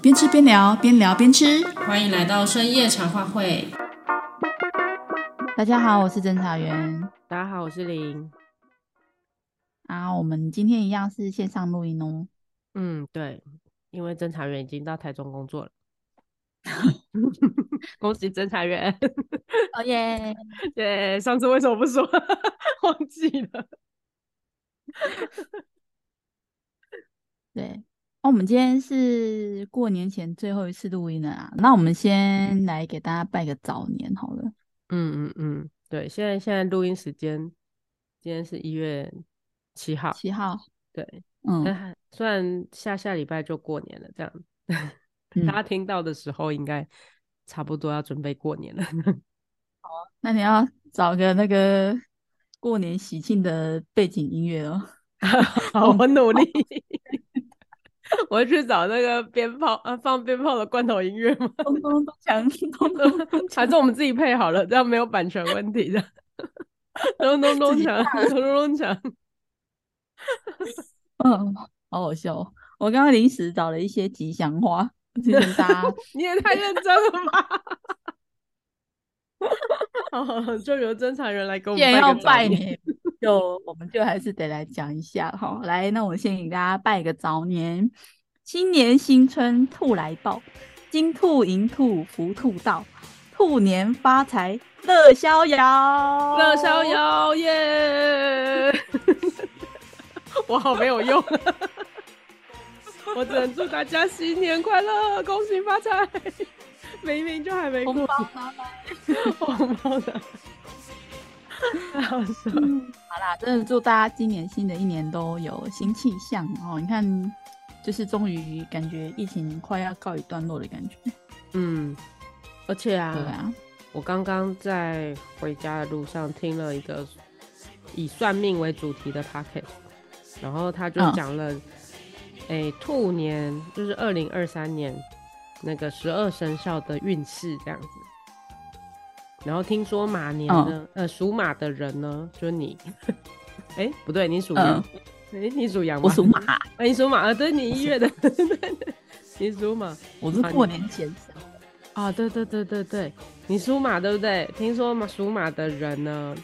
边吃边聊，边聊边吃。欢迎来到深夜茶话会。大家好，我是侦查员。大家好，我是林。啊，我们今天一样是线上录音哦。嗯，对，因为侦查员已经到台中工作了。恭喜侦查员！哦耶！对，上次为什么不说？忘记了。对，那、哦、我们今天是过年前最后一次录音了啊。那我们先来给大家拜个早年好了。嗯嗯嗯，对，现在现在录音时间，今天是一月七号。七号。对，嗯，虽然下下礼拜就过年了，这样，嗯、大家听到的时候应该差不多要准备过年了。好，那你要找个那个过年喜庆的背景音乐哦。好，我努力。我会去找那个鞭炮啊，放鞭炮的罐头音乐吗？咚咚咚锵，咚咚咚，还是我们自己配好了，这样没有版权问题的。咚咚咚锵，咚咚咚锵。嗯，好好笑哦。我刚刚临时找了一些吉祥话，提醒大家。你也太认真了吧！好，就由侦查员来给我们拜年。就我们就还是得来讲一下哈，来，那我先给大家拜个早年，新年新春兔来报，金兔银兔福兔到，兔年发财乐逍遥，乐逍遥 耶！我好没有用，我只能祝大家新年快乐，恭喜发财，明明就还没过，红包拿来，红包拿。好！好啦，真的祝大家今年新的一年都有新气象哦！你看，就是终于感觉疫情快要告一段落的感觉。嗯，而且啊，对啊，我刚刚在回家的路上听了一个以算命为主题的 podcast，然后他就讲了，哎、嗯欸，兔年就是二零二三年那个十二生肖的运势这样子。然后听说马年呢，嗯、呃，属马的人呢，就是你，哎、欸，不对，你属羊，哎、你属羊吗？我属马，哎、欸，你属马啊？对，你一月的，你属马，我是过年前啊，对对对对对，你属马对不对？听说嘛，属马的人呢，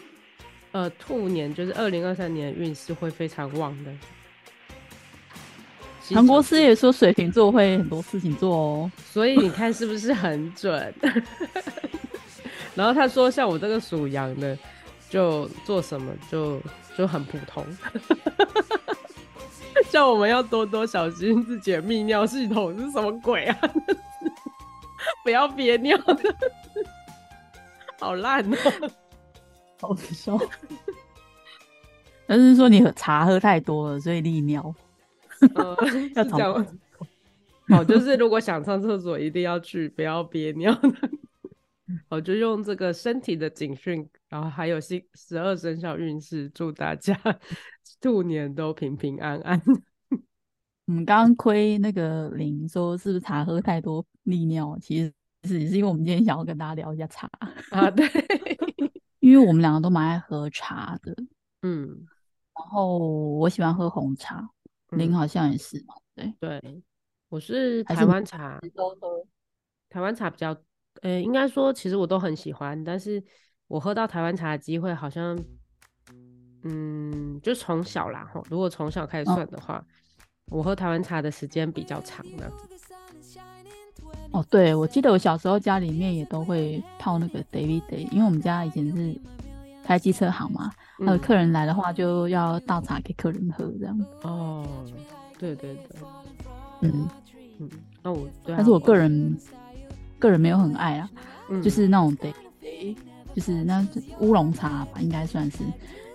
呃，兔年就是二零二三年运势会非常旺的。韩国师也说水瓶座会很多事情做哦，所以你看是不是很准？然后他说：“像我这个属羊的，就做什么就就很普通，叫我们要多多小心自己的泌尿系统是什么鬼啊？不要憋尿的，好烂哦，好笑。但是说你喝茶喝太多了，所以利尿。呃、要这样，好，就是如果想上厕所，一定要去，不要憋尿。”我就用这个身体的警讯，然后还有新十二生肖运势，祝大家 兔年都平平安安。我们刚刚亏那个林说是不是茶喝太多利尿？其实是是因为我们今天想要跟大家聊一下茶啊，对，因为我们两个都蛮爱喝茶的，嗯，然后我喜欢喝红茶，嗯、林好像也是嘛，对对，我是台湾茶，都喝台湾茶比较。呃、欸，应该说，其实我都很喜欢，但是我喝到台湾茶的机会好像，嗯，就从小啦哈。如果从小开始算的话，哦、我喝台湾茶的时间比较长的。哦，对，我记得我小时候家里面也都会泡那个 David Day，因为我们家以前是开机车行嘛，那客人来的话就要倒茶给客人喝这样。哦，对对对，嗯嗯，那我，对啊、但是我个人。个人没有很爱啊，嗯、就是那种得，就是那乌龙茶吧，应该算是。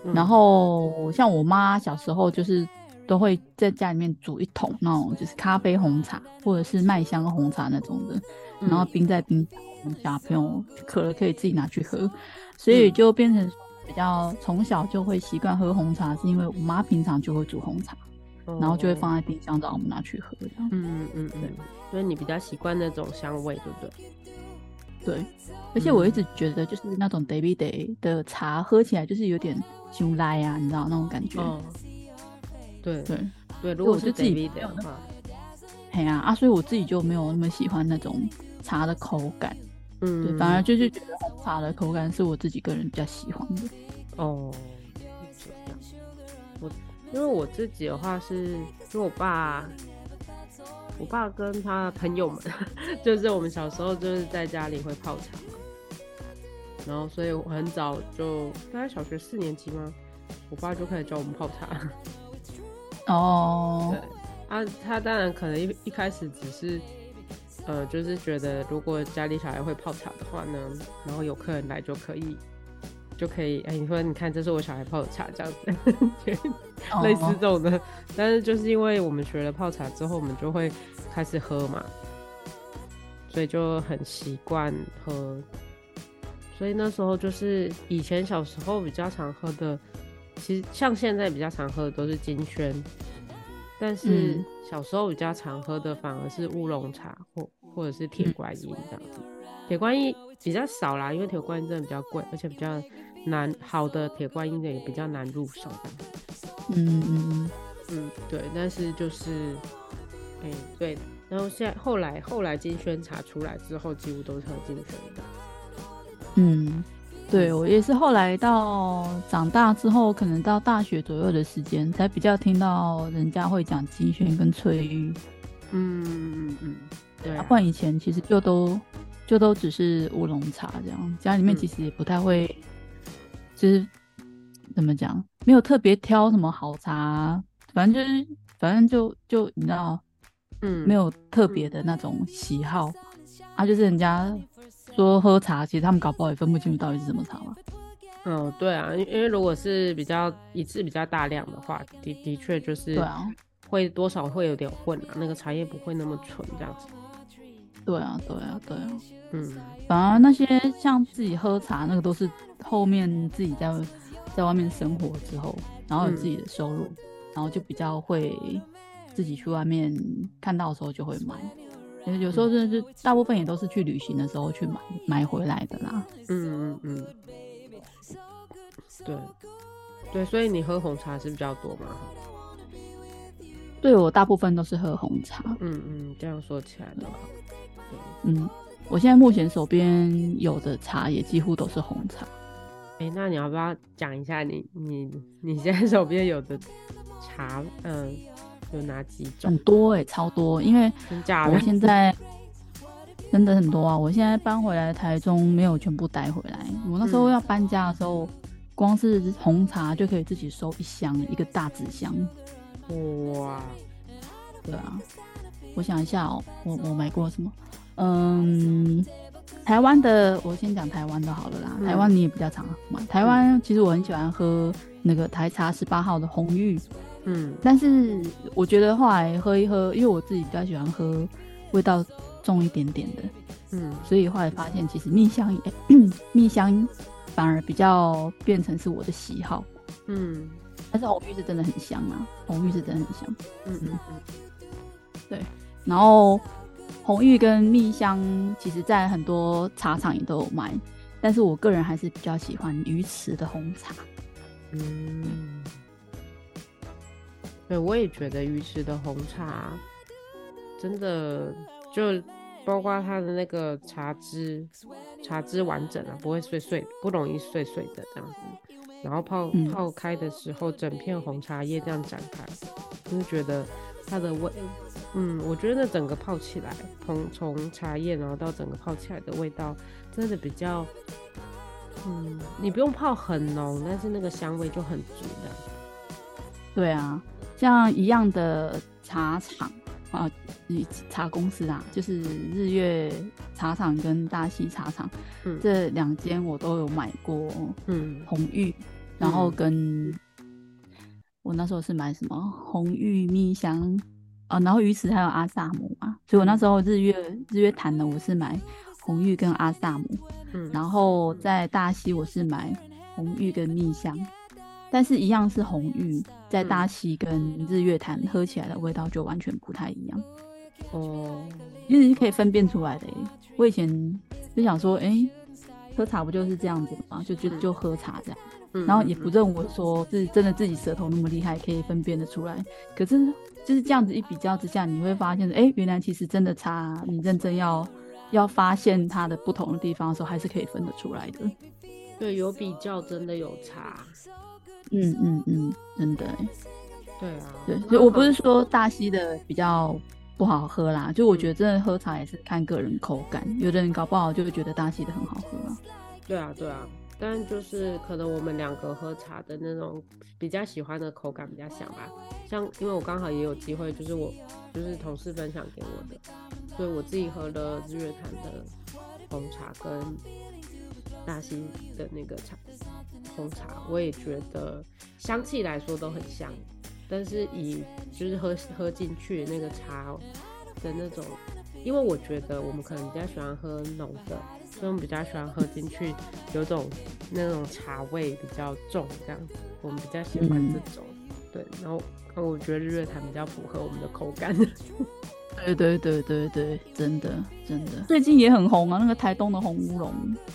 嗯、然后像我妈小时候，就是都会在家里面煮一桶那种，就是咖啡红茶或者是麦香红茶那种的，嗯、然后冰在冰箱，小朋友渴了可以自己拿去喝，所以就变成比较从小就会习惯喝红茶，是因为我妈平常就会煮红茶。然后就会放在冰箱，让我们拿去喝。这样，嗯嗯嗯嗯，所以你比较习惯那种香味，对不对？对，而且我一直觉得，就是那种 David Day 的茶喝起来就是有点香来啊，你知道那种感觉？对对对，对如果是 David Day 的话，哎呀啊，所以我自己就没有那么喜欢那种茶的口感，嗯，对，反而就是觉得红茶的口感是我自己个人比较喜欢的。哦，因为我自己的话是，就我爸，我爸跟他的朋友们，就是我们小时候就是在家里会泡茶嘛，然后所以我很早就大概小学四年级嘛，我爸就开始教我们泡茶。哦，对，啊，他当然可能一一开始只是，呃，就是觉得如果家里小孩会泡茶的话呢，然后有客人来就可以，就可以，哎，你说你看这是我小孩泡的茶这样子，类似这种的。Oh. 但是就是因为我们学了泡茶之后，我们就会开始喝嘛，所以就很习惯喝。所以那时候就是以前小时候比较常喝的。其实像现在比较常喝的都是金萱，但是小时候比较常喝的反而是乌龙茶或或者是铁观音这样子。铁观音比较少啦，因为铁观音真的比较贵，而且比较难，好的铁观音的也比较难入手。嗯嗯嗯，对。但是就是，哎、欸，对。然后现在后来后来金萱茶出来之后，几乎都是喝金萱的。嗯。对，我也是后来到长大之后，可能到大学左右的时间，才比较听到人家会讲金萱跟翠玉。嗯嗯嗯，对、啊。不然以前其实就都就都只是乌龙茶这样，家里面其实也不太会，嗯、就是怎么讲，没有特别挑什么好茶，反正就是反正就就你知道，嗯，没有特别的那种喜好，嗯、啊，就是人家。说喝茶，其实他们搞不好也分不清楚到底是什么茶嘛。嗯，对啊，因因为如果是比较一次比较大量的话，的的确就是对啊，会多少会有点混啊，那个茶叶不会那么纯这样子。对啊，对啊，对啊。嗯，反而那些像自己喝茶，那个都是后面自己在在外面生活之后，然后有自己的收入，嗯、然后就比较会自己去外面看到的时候就会买。有时候真的是大部分也都是去旅行的时候去买买回来的啦。嗯嗯嗯，对对，所以你喝红茶是比较多吗？对，我大部分都是喝红茶。嗯嗯，这样说起来的话，嗯，我现在目前手边有的茶也几乎都是红茶。哎、欸，那你要不要讲一下你你你现在手边有的茶？嗯。有哪几种？很多哎、欸，超多！因为我现在真的很多啊！我现在搬回来台中，没有全部带回来。我那时候要搬家的时候，嗯、光是红茶就可以自己收一箱，一个大纸箱。哇！对啊，我想一下哦、喔，我我买过什么？嗯，台湾的，我先讲台湾的好了啦。嗯、台湾你也比较常买。台湾其实我很喜欢喝那个台茶十八号的红玉。嗯，但是我觉得后来喝一喝，因为我自己比较喜欢喝味道重一点点的，嗯，所以后来发现其实蜜香也 蜜香反而比较变成是我的喜好，嗯，但是红玉是真的很香啊，红玉是真的很香，嗯嗯嗯，对，然后红玉跟蜜香其实在很多茶厂也都有卖，但是我个人还是比较喜欢鱼池的红茶，嗯。对，我也觉得鱼池的红茶真的就包括它的那个茶汁，茶汁完整啊，不会碎碎，不容易碎碎的这样子。然后泡、嗯、泡开的时候，整片红茶叶这样展开，就觉得它的味，嗯，我觉得那整个泡起来，从从茶叶然后到整个泡起来的味道，真的比较，嗯，你不用泡很浓，但是那个香味就很足的。对啊。像一样的茶厂啊，茶公司啊，就是日月茶厂跟大溪茶厂，嗯、这两间我都有买过。嗯，红玉，然后跟、嗯、我那时候是买什么红玉蜜香啊，然后鱼池还有阿萨姆嘛，所以我那时候日月日月潭的我是买红玉跟阿萨姆，嗯，然后在大溪我是买红玉跟蜜香。但是，一样是红玉，在大溪跟日月潭喝起来的味道就完全不太一样。哦，其实是可以分辨出来的。我以前就想说，哎、欸，喝茶不就是这样子吗？就觉得就喝茶这样，然后也不认为说是真的自己舌头那么厉害，可以分辨得出来。可是就是这样子一比较之下，你会发现，哎、欸，原来其实真的差，你认真要要发现它的不同的地方的时候，还是可以分得出来的。对，有比较真的有差。嗯嗯嗯，真的。对啊，对，所以我不是说大溪的比较不好喝啦，就我觉得真的喝茶也是看个人口感，有的人搞不好就会觉得大溪的很好喝啊。对啊，对啊。但就是可能我们两个喝茶的那种比较喜欢的口感比较像吧，像因为我刚好也有机会，就是我就是同事分享给我的，所以我自己喝了日月潭的红茶跟大溪的那个茶红茶，我也觉得香气来说都很像，但是以就是喝喝进去那个茶的那种，因为我觉得我们可能比较喜欢喝浓的。所以我们比较喜欢喝进去，有种那种茶味比较重这样子，我们比较喜欢这种。嗯、对，然后我觉得日月潭比较符合我们的口感。对对对对对，真的真的。最近也很红啊，那个台东的红乌龙，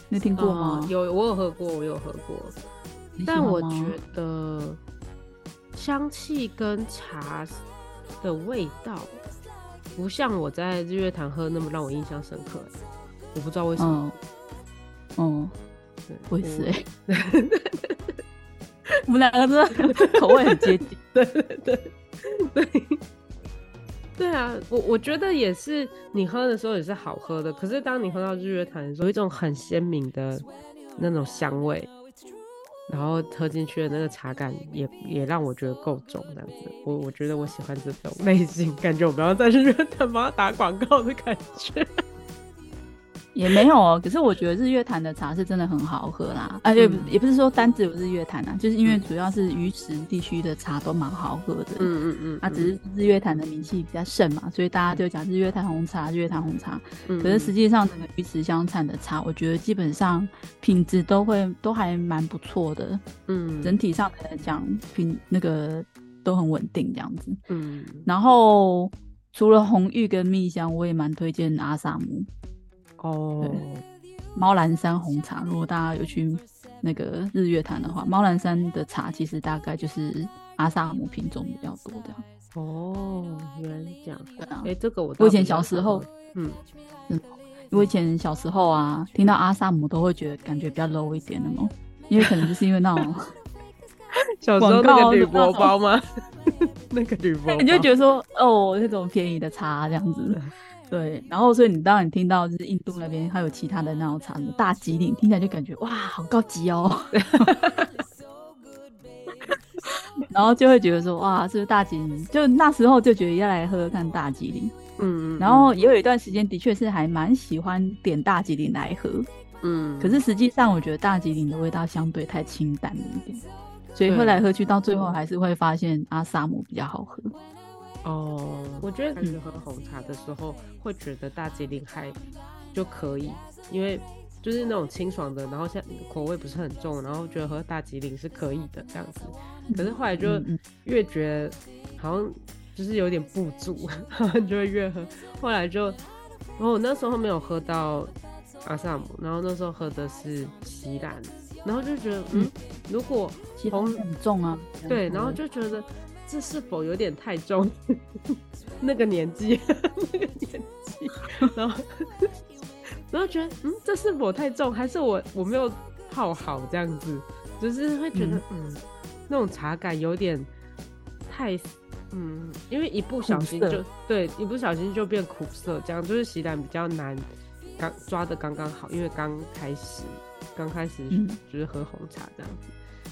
你听过吗？嗯、有，我有喝过，我有喝过。但我觉得香气跟茶的味道，不像我在日月潭喝那么让我印象深刻。我不知道为什么，嗯，对，我也是。哎，我们两个真的 口味很接近，对对对。对，对啊，我我觉得也是，你喝的时候也是好喝的，可是当你喝到日月潭的时候，有一种很鲜明的那种香味，然后喝进去的那个茶感也也让我觉得够重，这样子，我我觉得我喜欢这种 类型，感觉我不要在日月潭帮他打广告的感觉。也没有哦，可是我觉得日月潭的茶是真的很好喝啦，而且、也不是说单只有日月潭啊，就是因为主要是鱼池地区的茶都蛮好喝的，嗯嗯嗯，啊，只是日月潭的名气比较盛嘛，所以大家就讲日月潭红茶，日月潭红茶，嗯、可是实际上整个鱼池乡产的茶，我觉得基本上品质都会都还蛮不错的，嗯，整体上来讲品那个都很稳定这样子，嗯，然后除了红玉跟蜜香，我也蛮推荐阿萨姆。哦，猫兰山红茶，如果大家有去那个日月潭的话，猫兰山的茶其实大概就是阿萨姆品种比较多的。哦，原来是这样。对啊，哎、欸，这个我我以前小时候，嗯，嗯，我以前小时候啊，听到阿萨姆都会觉得感觉比较 low 一点的嘛，因为可能就是因为那种 小时候那个铝箔包吗？那 个铝箔，你就觉得说哦，那种便宜的茶这样子。对，然后所以你当然听到就是印度那边还有其他的那种茶，大吉岭听起来就感觉哇，好高级哦。然后就会觉得说哇，是不是大吉岭？就那时候就觉得要来喝喝看大吉岭。嗯，嗯，然后也有一段时间的确是还蛮喜欢点大吉岭来喝。嗯，可是实际上我觉得大吉岭的味道相对太清淡了一点，所以喝来喝去到最后还是会发现阿萨姆比较好喝。哦，我觉得开始喝红茶的时候，会觉得大吉岭还就可以，因为就是那种清爽的，然后像口味不是很重，然后觉得喝大吉岭是可以的这样子。可是后来就越觉得好像就是有点不足，就会越喝。后来就，然后我那时候没有喝到阿萨姆，然后那时候喝的是锡兰，然后就觉得嗯，如果红很重啊，对，然后就觉得。这是否有点太重？那个年纪，那个年纪，然后，然后觉得，嗯，这是否太重？还是我我没有泡好这样子？就是会觉得，嗯，嗯，那种茶感有点太，嗯，因为一不小心就对，一不小心就变苦涩，这样就是洗染比较难，刚抓的刚刚好，因为刚开始，刚开始就是喝红茶这样子。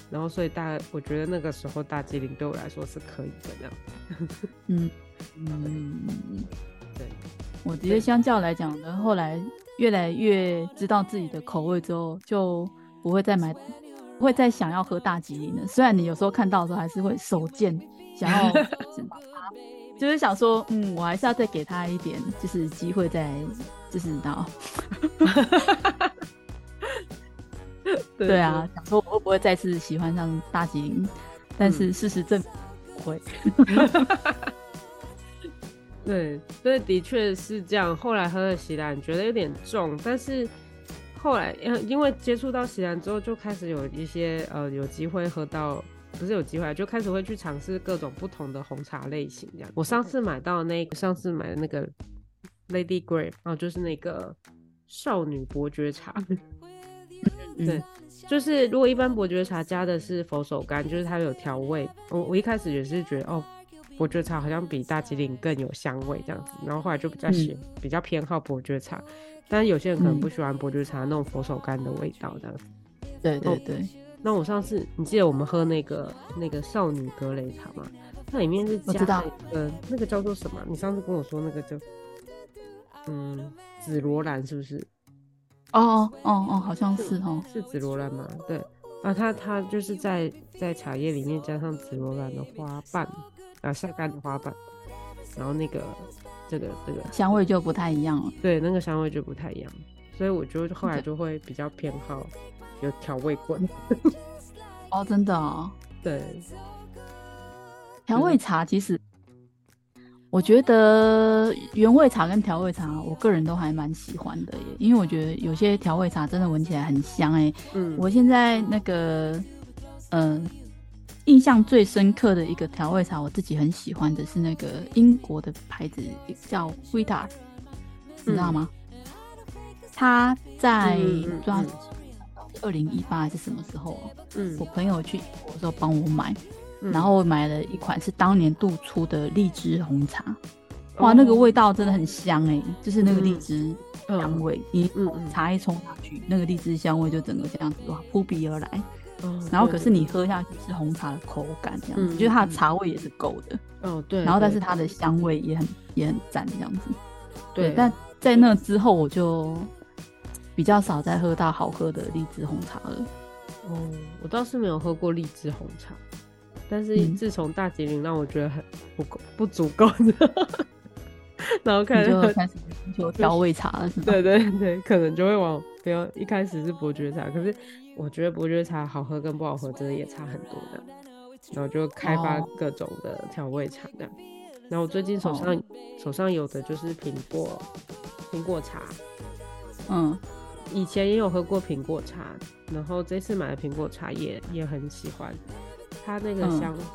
然后，所以大，我觉得那个时候大吉岭对我来说是可以的。嗯嗯，对，我觉得相较来讲呢，后来越来越知道自己的口味之后，就不会再买，不会再想要喝大吉岭了。虽然你有时候看到的时候还是会手贱，想要，就是想说，嗯，我还是要再给他一点，就是机会再，就是到。对，对啊，想说我会不会再次喜欢上大吉林，但是事实证明不会。对，所以的确是这样。后来喝了喜兰，觉得有点重，但是后来因为接触到喜兰之后，就开始有一些呃有机会喝到不是有机会，就开始会去尝试各种不同的红茶类型。这样，我上次买到那个，上次买的那个 Lady Grey 啊，就是那个少女伯爵茶。对，就是如果一般伯爵茶加的是佛手柑，就是它有调味。我我一开始也是觉得哦，伯爵茶好像比大吉岭更有香味这样子，然后后来就比较喜、嗯、比较偏好伯爵茶。但是有些人可能不喜欢伯爵茶那种佛手柑的味道这样子。对对对。哦、那我上次你记得我们喝那个那个少女格雷茶吗？它里面是加了一个那个叫做什么？你上次跟我说那个叫嗯紫罗兰是不是？哦哦哦，好像是哦，是紫罗兰吗？对啊，它它就是在在茶叶里面加上紫罗兰的花瓣啊，晒干的花瓣，然后那个这个这个香味就不太一样了。对，那个香味就不太一样，所以我就后来就会比较偏好有调味棍。哦，真的哦。对，调味茶其实。我觉得原味茶跟调味茶，我个人都还蛮喜欢的耶，因为我觉得有些调味茶真的闻起来很香哎。嗯，我现在那个，嗯、呃，印象最深刻的一个调味茶，我自己很喜欢的是那个英国的牌子叫 Vita，你知道吗？它、嗯、在不知道二零一八还是什么时候？嗯，我朋友去英国的时候帮我买。然后我买了一款是当年度出的荔枝红茶，哇，那个味道真的很香哎，就是那个荔枝香味，一茶一冲下去，那个荔枝香味就整个这样子哇扑鼻而来。然后可是你喝下去是红茶的口感这样子，就是它的茶味也是够的。哦，对。然后但是它的香味也很也很赞这样子。对，但在那之后我就比较少再喝到好喝的荔枝红茶了。哦，我倒是没有喝过荔枝红茶。但是自从大吉岭让我觉得很不够不足够的，然后开始开始就调味茶？对对对，可能就会往比如一开始是伯爵茶，可是我觉得伯爵茶好喝跟不好喝真的也差很多的，然后就开发各种的调味茶这样。然后我最近手上、哦、手上有的就是苹果苹果茶，嗯，以前也有喝过苹果茶，然后这次买的苹果茶也也很喜欢。它那个香，嗯、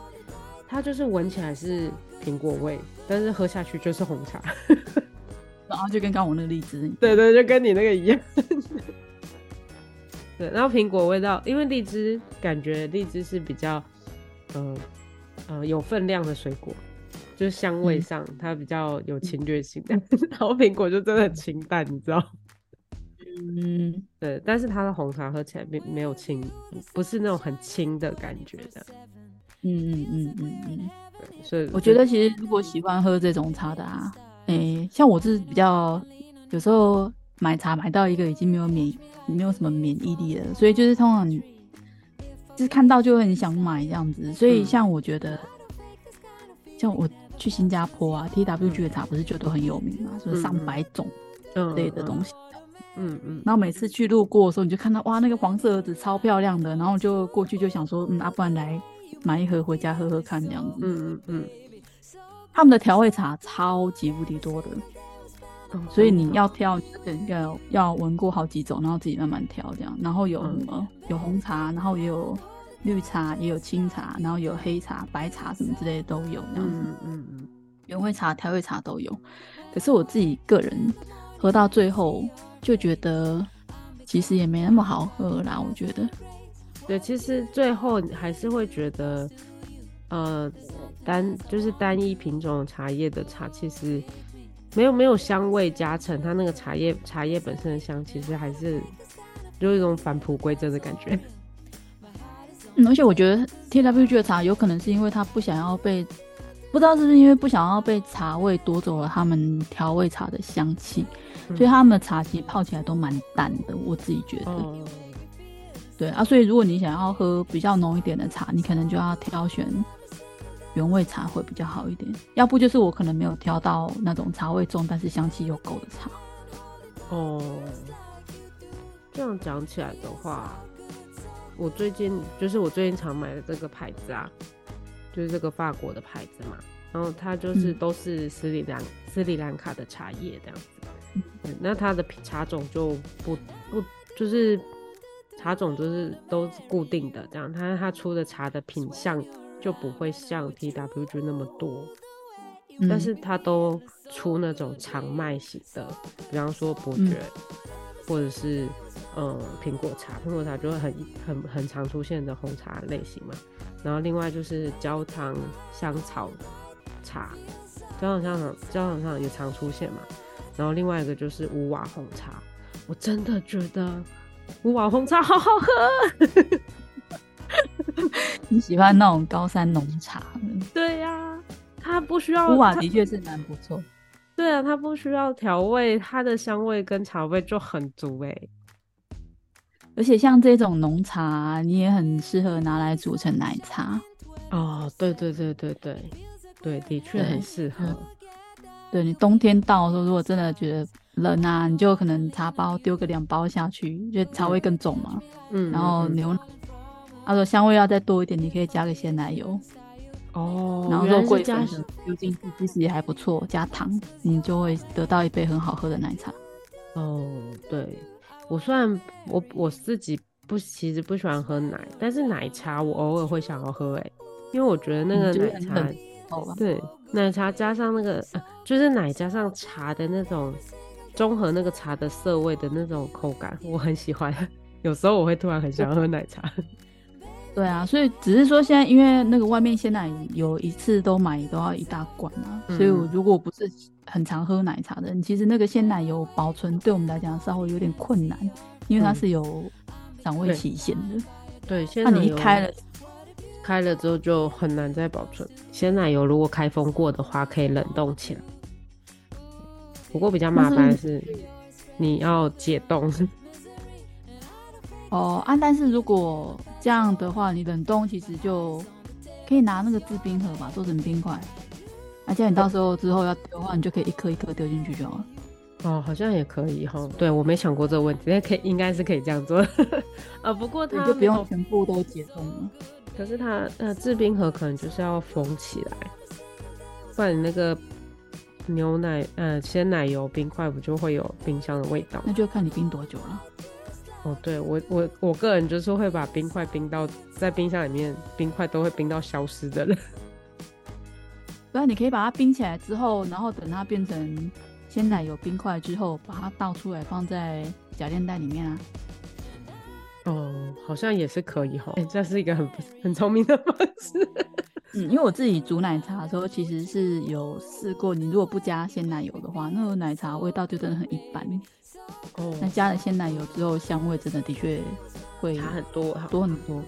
它就是闻起来是苹果味，但是喝下去就是红茶，然后就跟刚刚我那个荔枝，对对，就跟你那个一样。对，然后苹果味道，因为荔枝感觉荔枝是比较，嗯、呃呃、有分量的水果，就是香味上它比较有侵略性。的，嗯、然后苹果就真的很清淡，你知道。嗯，对，但是它的红茶喝起来没没有清，不是那种很清的感觉的。嗯嗯嗯嗯嗯，对，所以我觉得其实如果喜欢喝这种茶的啊，诶、欸，像我是比较有时候买茶买到一个已经没有免没有什么免疫力了，所以就是通常就是看到就很想买这样子。所以像我觉得，嗯、像我去新加坡啊，TWG 的茶不是就都很有名嘛，就是、上百种类的东西。嗯嗯嗯嗯，然后每次去路过的时候，你就看到哇，那个黄色盒子超漂亮的，然后就过去就想说，嗯，啊，不然来买一盒回家喝喝看这样子。嗯嗯嗯。他们的调味茶超级无敌多的，嗯、所以你要挑，要要闻过好几种，然后自己慢慢挑这样。然后有什么？嗯、有红茶，然后也有绿茶，也有青茶，然后有黑茶、白茶什么之类的都有这样子。嗯嗯嗯。原味茶、调味茶都有，可是我自己个人喝到最后。就觉得其实也没那么好喝啦，我觉得。对，其实最后还是会觉得，呃，单就是单一品种茶叶的茶，其实没有没有香味加成，它那个茶叶茶叶本身的香，其实还是有一种返璞归真的感觉。嗯，而且我觉得 TWG 的茶有可能是因为他不想要被，不知道是不是因为不想要被茶味夺走了他们调味茶的香气。所以他们的茶其实泡起来都蛮淡的，我自己觉得。Oh. 对啊，所以如果你想要喝比较浓一点的茶，你可能就要挑选原味茶会比较好一点。要不就是我可能没有挑到那种茶味重但是香气又够的茶。哦，oh. 这样讲起来的话，我最近就是我最近常买的这个牌子啊，就是这个法国的牌子嘛，然后它就是都是斯里兰、嗯、斯里兰卡的茶叶这样子。嗯，那它的茶种就不不就是茶种就是都是固定的，这样，它它出的茶的品相就不会像 TWG 那么多，嗯、但是它都出那种长麦型的，比方说伯爵，嗯、或者是嗯苹果茶，苹果茶就会很很很常出现的红茶类型嘛。然后另外就是焦糖香草茶，焦糖香草焦糖香草也常出现嘛。然后另外一个就是乌瓦红茶，我真的觉得。乌瓦红茶好好喝，你喜欢那种高山浓茶？对呀、啊，它不需要。乌瓦的确是蛮不错。对啊，它不需要调味，它的香味跟茶味就很足哎。而且像这种浓茶，你也很适合拿来煮成奶茶。哦，对对对对对对，的确很适合。对，你冬天到的时候，如果真的觉得冷啊，你就可能茶包丢个两包下去，就茶味更重嘛。嗯，然后牛奶，他说香味要再多一点，你可以加个鲜奶油。哦，然后肉桂粉丢进去，其实也还不错。加糖，你就会得到一杯很好喝的奶茶。哦，对，我虽然我我自己不其实不喜欢喝奶，但是奶茶我偶尔会想要喝哎，因为我觉得那个奶茶。对，奶茶加上那个，呃，就是奶加上茶的那种综合那个茶的涩味的那种口感，我很喜欢。有时候我会突然很想喝奶茶。对啊，所以只是说现在因为那个外面鲜奶有一次都买都要一大罐啊，嗯、所以我如果不是很常喝奶茶的人，其实那个鲜奶油保存对我们来讲稍微有点困难，因为它是有赏味期限的。对，那你一开了。开了之后就很难再保存。鲜奶油如果开封过的话，可以冷冻起来。不过比较麻烦的是，你要解冻。哦啊，但是如果这样的话，你冷冻其实就可以拿那个制冰盒嘛，做成冰块。而且你到时候之后要丢的话，你就可以一颗一颗丢进去就好了。哦，好像也可以哈。对，我没想过这个问题，那可以应该是可以这样做。啊，不过它就不用全部都解冻了。可是它呃制冰盒可能就是要封起来，不然你那个牛奶呃鲜奶油冰块不就会有冰箱的味道？那就看你冰多久了。哦，对我我我个人就是会把冰块冰到在冰箱里面，冰块都会冰到消失的人。不然你可以把它冰起来之后，然后等它变成鲜奶油冰块之后，把它倒出来放在夹链袋里面啊。哦，好像也是可以哈，这是一个很很聪明的方式。嗯，因为我自己煮奶茶的时候，其实是有试过，你如果不加鲜奶油的话，那个奶茶味道就真的很一般。哦，那加了鲜奶油之后，香味真的的确会差很多，多很多，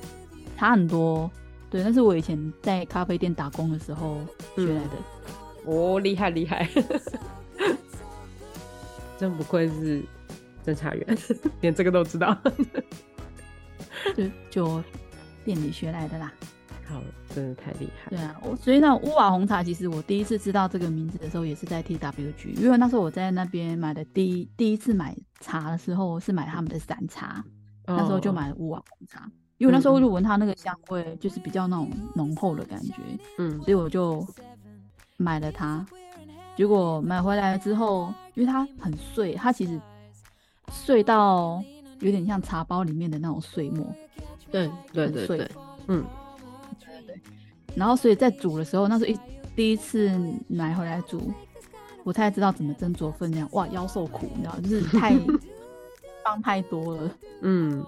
差很多。对，那是我以前在咖啡店打工的时候学来的。嗯、哦，厉害厉害，真不愧是侦查员，连这个都知道。就就店里学来的啦，好，真的太厉害。对啊，我所以那乌瓦红茶，其实我第一次知道这个名字的时候，也是在 TWG，因为那时候我在那边买的第一第一次买茶的时候，是买他们的散茶，哦、那时候就买了乌瓦红茶，因为那时候就闻它那个香味，就是比较那种浓厚的感觉，嗯，所以我就买了它。结果买回来之后，因为它很碎，它其实碎到。有点像茶包里面的那种碎末，对对对对，嗯，对。然后所以在煮的时候，那时候一第一次买回来煮，不太知道怎么斟酌分量，哇，腰受苦，你知道，就是太 放太多了，嗯。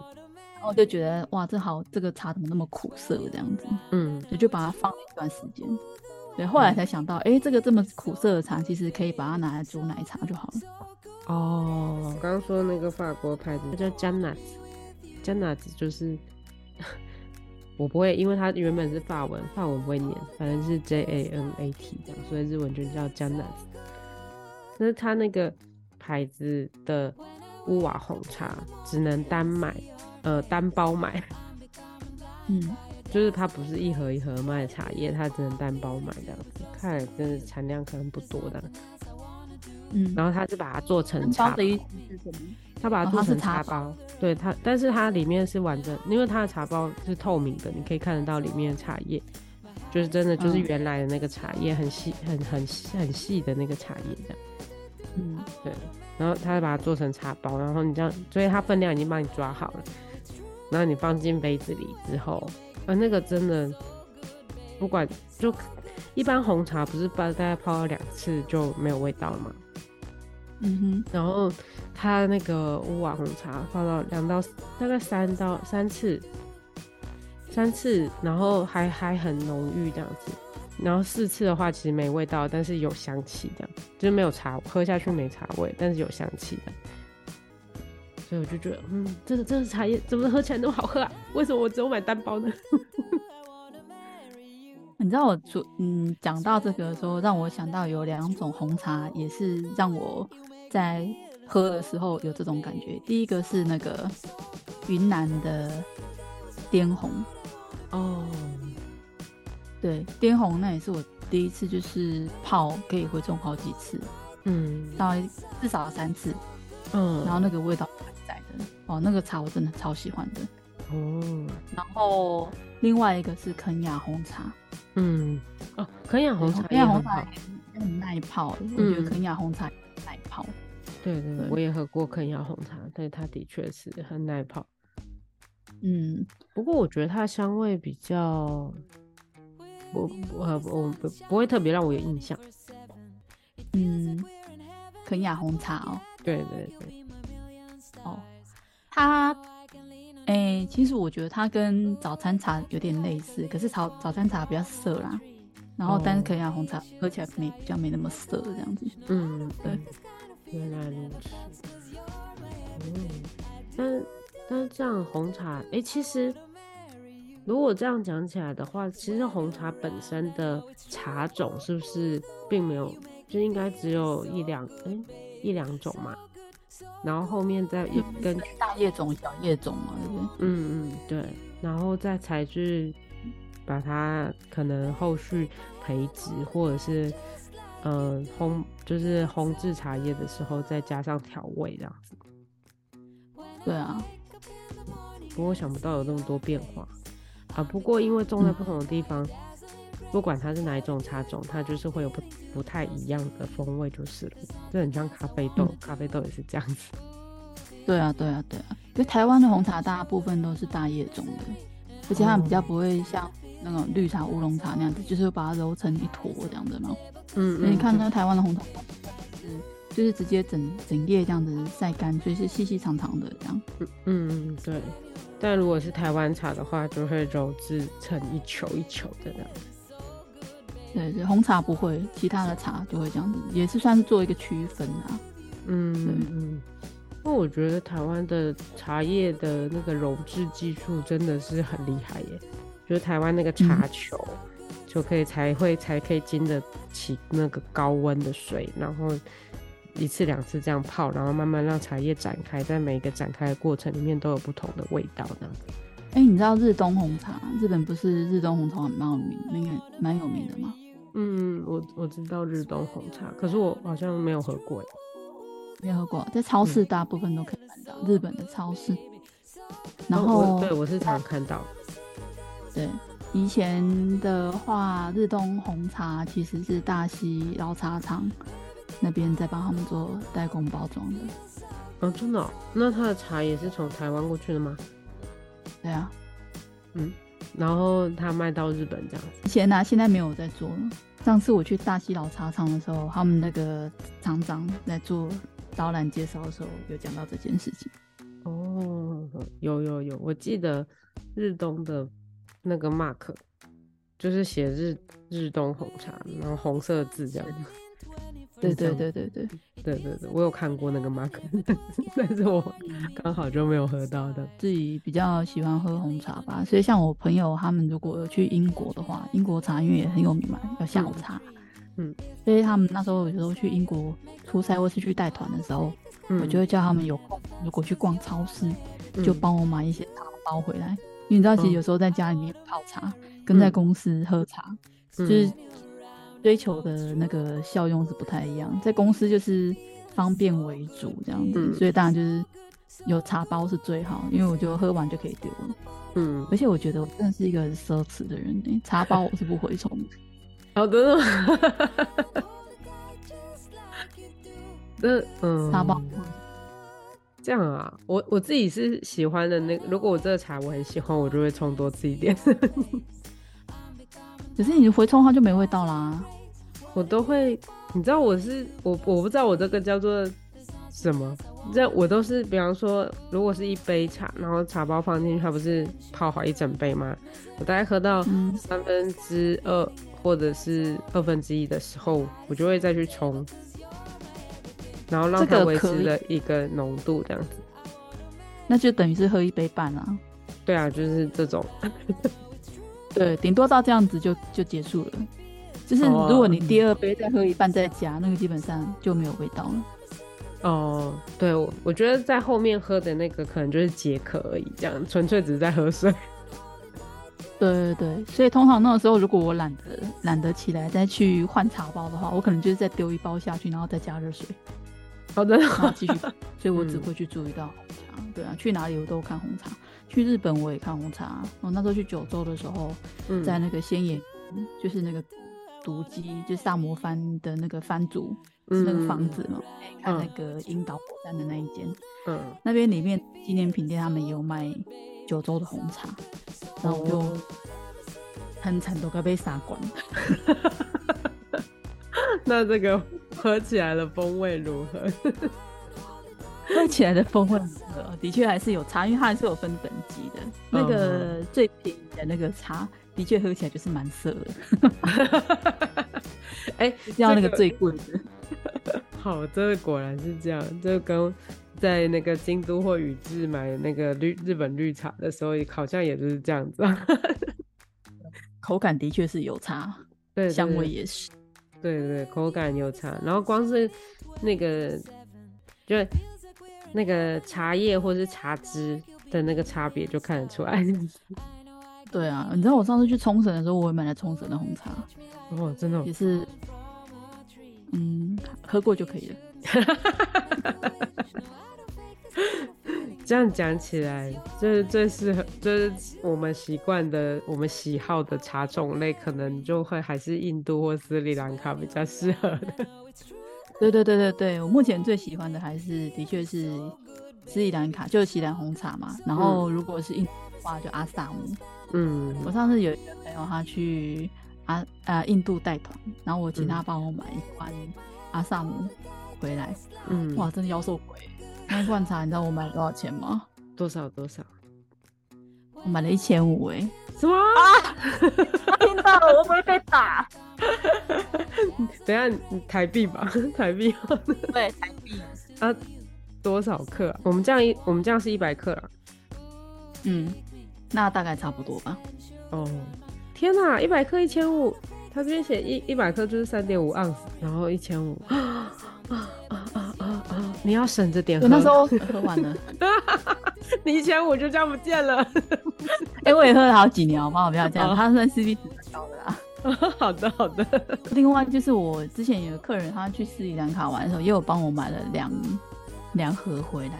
然后就觉得哇，这好，这个茶怎么那么苦涩这样子，嗯，也就把它放了一段时间。对，后来才想到，哎、嗯，这个这么苦涩的茶，其实可以把它拿来煮奶茶就好了。哦，刚刚说那个法国牌子，它叫 Janat，Janat 就是 我不会，因为它原本是法文，法文不会念，反正是 J A N A T 这样，所以日文就叫 Janat。但是它那个牌子的乌瓦红茶只能单买，呃，单包买，嗯，就是它不是一盒一盒卖的茶叶，它只能单包买这样子，看来真的产量可能不多的。嗯，然后他是把它做成茶包的意思是什么？他把它做成茶包，哦、茶包对它，但是它里面是完整，因为它的茶包是透明的，你可以看得到里面的茶叶，就是真的就是原来的那个茶叶，很细、很很很细的那个茶叶这样。嗯，对。然后他就把它做成茶包，然后你这样，所以它分量已经帮你抓好了。然后你放进杯子里之后，啊，那个真的不管就一般红茶不是大概泡了两次就没有味道了吗？嗯哼，然后它那个乌瓦红茶放到两到大概三到三次，三次，然后还还很浓郁这样子，然后四次的话其实没味道，但是有香气这样，就是没有茶喝下去没茶味，但是有香气的。所以我就觉得，嗯，这个这个茶叶怎么喝起来那么好喝啊？为什么我只有买单包呢？你知道我说，嗯，讲到这个的时候，让我想到有两种红茶，也是让我。在喝的时候有这种感觉。第一个是那个云南的滇红哦，对，滇红那也是我第一次就是泡，可以回冲好几次，嗯，到至少三次，嗯，然后那个味道还在的哦，那个茶我真的超喜欢的哦。然后另外一个是肯亚红茶，嗯，哦，肯亚红茶，肯亚红茶也很耐泡，嗯，我觉得肯亚红茶耐泡。对对对，我也喝过肯亚红茶，但是它的确是很耐泡。嗯，不过我觉得它香味比较，我我我不不会特别让我有印象。嗯，肯亚红茶哦。对对对。哦，它，哎、欸，其实我觉得它跟早餐茶有点类似，可是早早餐茶比较涩啦，然后但是肯亚红茶喝起来没比较没那么涩这样子。嗯，对。原来如此，嗯，但但是这样红茶，哎、欸，其实如果这样讲起来的话，其实红茶本身的茶种是不是并没有，就应该只有一两，哎、欸，一两种嘛，然后后面再也跟大叶种、小叶种嘛，对不对？嗯嗯，对，然后再采取把它可能后续培植或者是。嗯，烘就是烘制茶叶的时候，再加上调味这样子。对啊，不过想不到有那么多变化啊。不过因为种在不同的地方，嗯、不管它是哪一种茶种，它就是会有不不太一样的风味就是了。就很像咖啡豆，嗯、咖啡豆也是这样子。对啊，对啊，对啊。因为台湾的红茶大部分都是大叶种的，而且它比较不会像那种绿茶、乌龙茶那样子，就是把它揉成一坨这样子嘛。嗯，嗯，你看那台湾的红茶，嗯，就是直接整整叶这样子晒干，所以是细细长长的这样。嗯嗯，对。但如果是台湾茶的话，就会揉制成一球一球的这样。对对，红茶不会，其他的茶就会这样子，也是算是做一个区分啊。嗯嗯嗯。那我觉得台湾的茶叶的那个揉制技术真的是很厉害耶，就是台湾那个茶球。嗯就可以才会才可以经得起那个高温的水，然后一次两次这样泡，然后慢慢让茶叶展开，在每一个展开的过程里面都有不同的味道这样子。哎、欸，你知道日东红茶？日本不是日东红茶蛮有名，那个蛮有名的吗？嗯，我我知道日东红茶，可是我好像没有喝过，没有喝过，在超市大部分都可以买到、嗯、日本的超市。然后，哦、我对我是常看到，对。以前的话，日东红茶其实是大溪老茶厂那边在帮他们做代工包装的。哦，真的哦？那他的茶也是从台湾过去的吗？对啊，嗯，然后他卖到日本这样子。以前呢、啊，现在没有在做了。上次我去大溪老茶厂的时候，他们那个厂长在做导览介绍的时候，有讲到这件事情。哦，有有有，我记得日东的。那个 mark 就是写日日东红茶，然后红色字这样。对对对对对对对对，我有看过那个 mark，但是我刚好就没有喝到的。自己比较喜欢喝红茶吧，所以像我朋友他们如果有去英国的话，英国茶因为也很有名嘛，叫下午茶。嗯，所以他们那时候有时候去英国出差或是去带团的时候，嗯，我就会叫他们有空如果去逛超市，就帮我买一些茶包回来。你知道，其实有时候在家里面泡茶，嗯、跟在公司喝茶，嗯、就是追求的那个效用是不太一样。在公司就是方便为主这样子，嗯、所以当然就是有茶包是最好，因为我就喝完就可以丢了。嗯，而且我觉得我真的是一个很奢侈的人，茶包我是不回冲的。好的，那嗯，茶包这样啊，我我自己是喜欢的那个，如果我这个茶我很喜欢，我就会冲多吃一点。可是你回冲它就没味道啦。我都会，你知道我是我我不知道我这个叫做什么，这我都是，比方说，如果是一杯茶，然后茶包放进去，它不是泡好一整杯吗？我大概喝到三分之二或者是二分之一的时候，我就会再去冲，然后让它维持了一个浓度，这样子。那就等于是喝一杯半啊。对啊，就是这种。对，顶多到这样子就就结束了。就是如果你第二杯再喝一半再加，那个基本上就没有味道了。哦，对，我我觉得在后面喝的那个可能就是解渴而已，这样纯粹只是在喝水。对对对，所以通常那个时候，如果我懒得懒得起来再去换茶包的话，我可能就是再丢一包下去，然后再加热水。好的，好，继续。所以我只会去注意到红茶。嗯、对啊，去哪里我都看红茶。去日本我也看红茶。我那时候去九州的时候，嗯、在那个仙野，就是那个。毒鸡就是萨摩藩的那个藩主，是那个房子嘛，嗯、看那个樱岛火山的那一间，嗯，那边里面纪念品店他们也有卖九州的红茶，然后我就很惨，都快被杀光。那这个喝起来的风味如何？喝起来的风味如何？的确还是有差，因为它还是有分等级的。那个最便宜的那个茶。的确喝起来就是蛮涩的，哎、欸，要那个最贵的。好，这个果然是这样，就跟在那个京都或宇治买那个绿日本绿茶的时候，好像也就是这样子。口感的确是有差，对，香味也是。对，对对，口感有差，然后光是那个就那个茶叶或是茶汁的那个差别就看得出来。对啊，你知道我上次去冲绳的时候，我也买了冲绳的红茶。哦，真的、哦、也是，嗯，喝过就可以了。这样讲起来，就是最适合，就是我们习惯的、我们喜好的茶种类，可能就会还是印度或斯里兰卡比较适合的。对对对对对，我目前最喜欢的还是的确是斯里兰卡，就是锡兰红茶嘛。然后如果是印度的话，就阿萨姆。嗯，我上次有一个朋友，他去阿呃印度带团，然后我请他帮我买一罐阿萨姆回来。嗯，哇，真的妖兽鬼！那罐茶你知道我买了多少钱吗？多少多少？我买了一千五哎！什么啊？听到了，我不会被打。等下，台币吧，台币。对，台币。啊，多少克啊？我们这样一，我们这样是一百克了。嗯。那大概差不多吧。哦，天哪，一百克一千五，他这边写一一百克就是三点五盎司，然后一千五。啊啊啊啊！你要省着点喝。我那时候喝完了，你一千五就这样不见了。哎、欸，我也喝了好几年，好不好？不要这样，哦、它算 CP 值蛮高的啦。好的，好的。另外就是我之前有个客人，他去斯里兰卡玩的时候，也有帮我买了两两盒回来。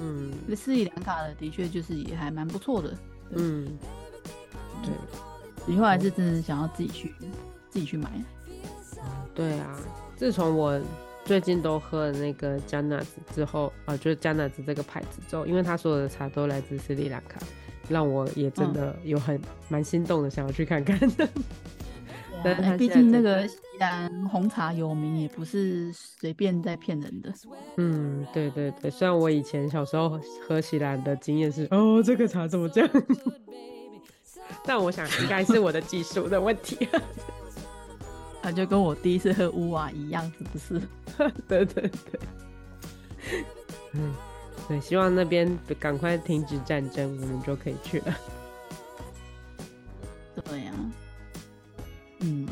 嗯，斯里兰卡的的确就是也还蛮不错的。嗯，对，以后还是真的想要自己去，自己去买。对啊，自从我最近都喝了那个加纳子之后，啊，就是加纳子这个牌子之后，因为他所有的茶都来自斯里兰卡，让我也真的有很蛮、嗯、心动的，想要去看看的。对，毕竟那个西兰红茶有名，也不是随便在骗人的。嗯，对对对，虽然我以前小时候喝西兰的经验是，哦，这个茶怎么这样？但我想应该是我的技术的问题。那就跟我第一次喝乌瓦一样，是不是？对对对。嗯，对，希望那边赶快停止战争，我们就可以去了。对呀、啊。嗯，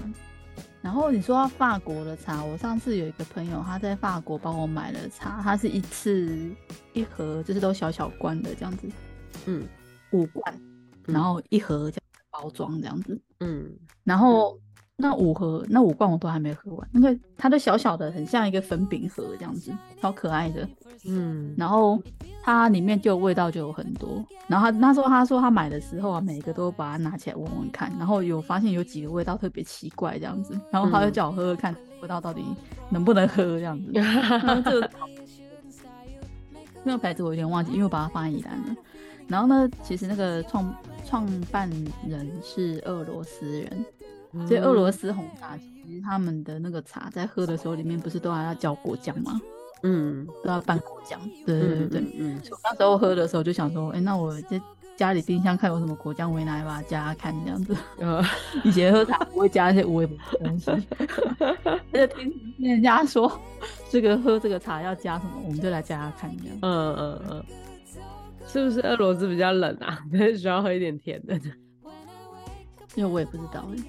然后你说到法国的茶，我上次有一个朋友他在法国帮我买了茶，他是一次一盒，就是都小小罐的这样子，嗯，五罐，然后一盒这样包装这样子，嗯，然后。那五盒，那五罐我都还没喝完。那个它的小小的，很像一个粉饼盒这样子，超可爱的。嗯，然后它里面就味道就有很多。然后他那时候他说他买的时候啊，每个都把它拿起来闻闻看，然后有发现有几个味道特别奇怪这样子。然后他就叫我喝喝看，味道到底能不能喝这样子。然后这个那个牌子我有点忘记，因为我把它放在宜兰了。然后呢，其实那个创创办人是俄罗斯人，嗯、所以俄罗斯红茶其实他们的那个茶在喝的时候，里面不是都还要浇果酱吗？嗯，都要拌果酱。对对对对，嗯，嗯，嗯，所以我那时候喝的时候就想说，哎，那我在家里冰箱看有什么果酱，我拿来把它加看这样子。嗯、以前喝茶不会加一些无味的东西，而且听听人家说这个喝这个茶要加什么，我们就来加加看这样。嗯嗯嗯，是不是俄罗斯比较冷啊？需要喝一点甜的。因为我也不知道哎。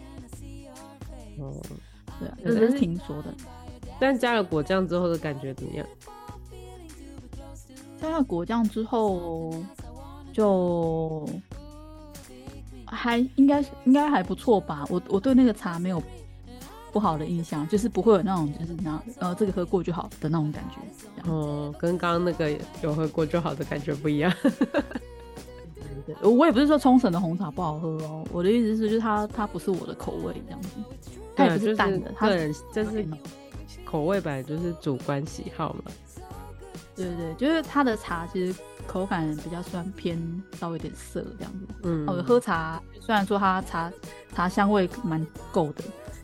哦、嗯，对啊，这是听说的。但加了果酱之后的感觉怎么样？加了果酱之后，就还应该应该还不错吧。我我对那个茶没有不好的印象，就是不会有那种就是那呃这个喝过就好的那种感觉。哦，跟刚刚那个有喝过就好的感觉不一样。对，对，我也不是说冲绳的红茶不好喝哦，我的意思是就是它它不是我的口味这样子，它也不是淡的，它是就是。口味本来就是主观喜好嘛，对对对，就是它的茶其实口感比较酸偏，稍微有点涩这样子。嗯，我喝茶虽然说它茶茶香味蛮够的，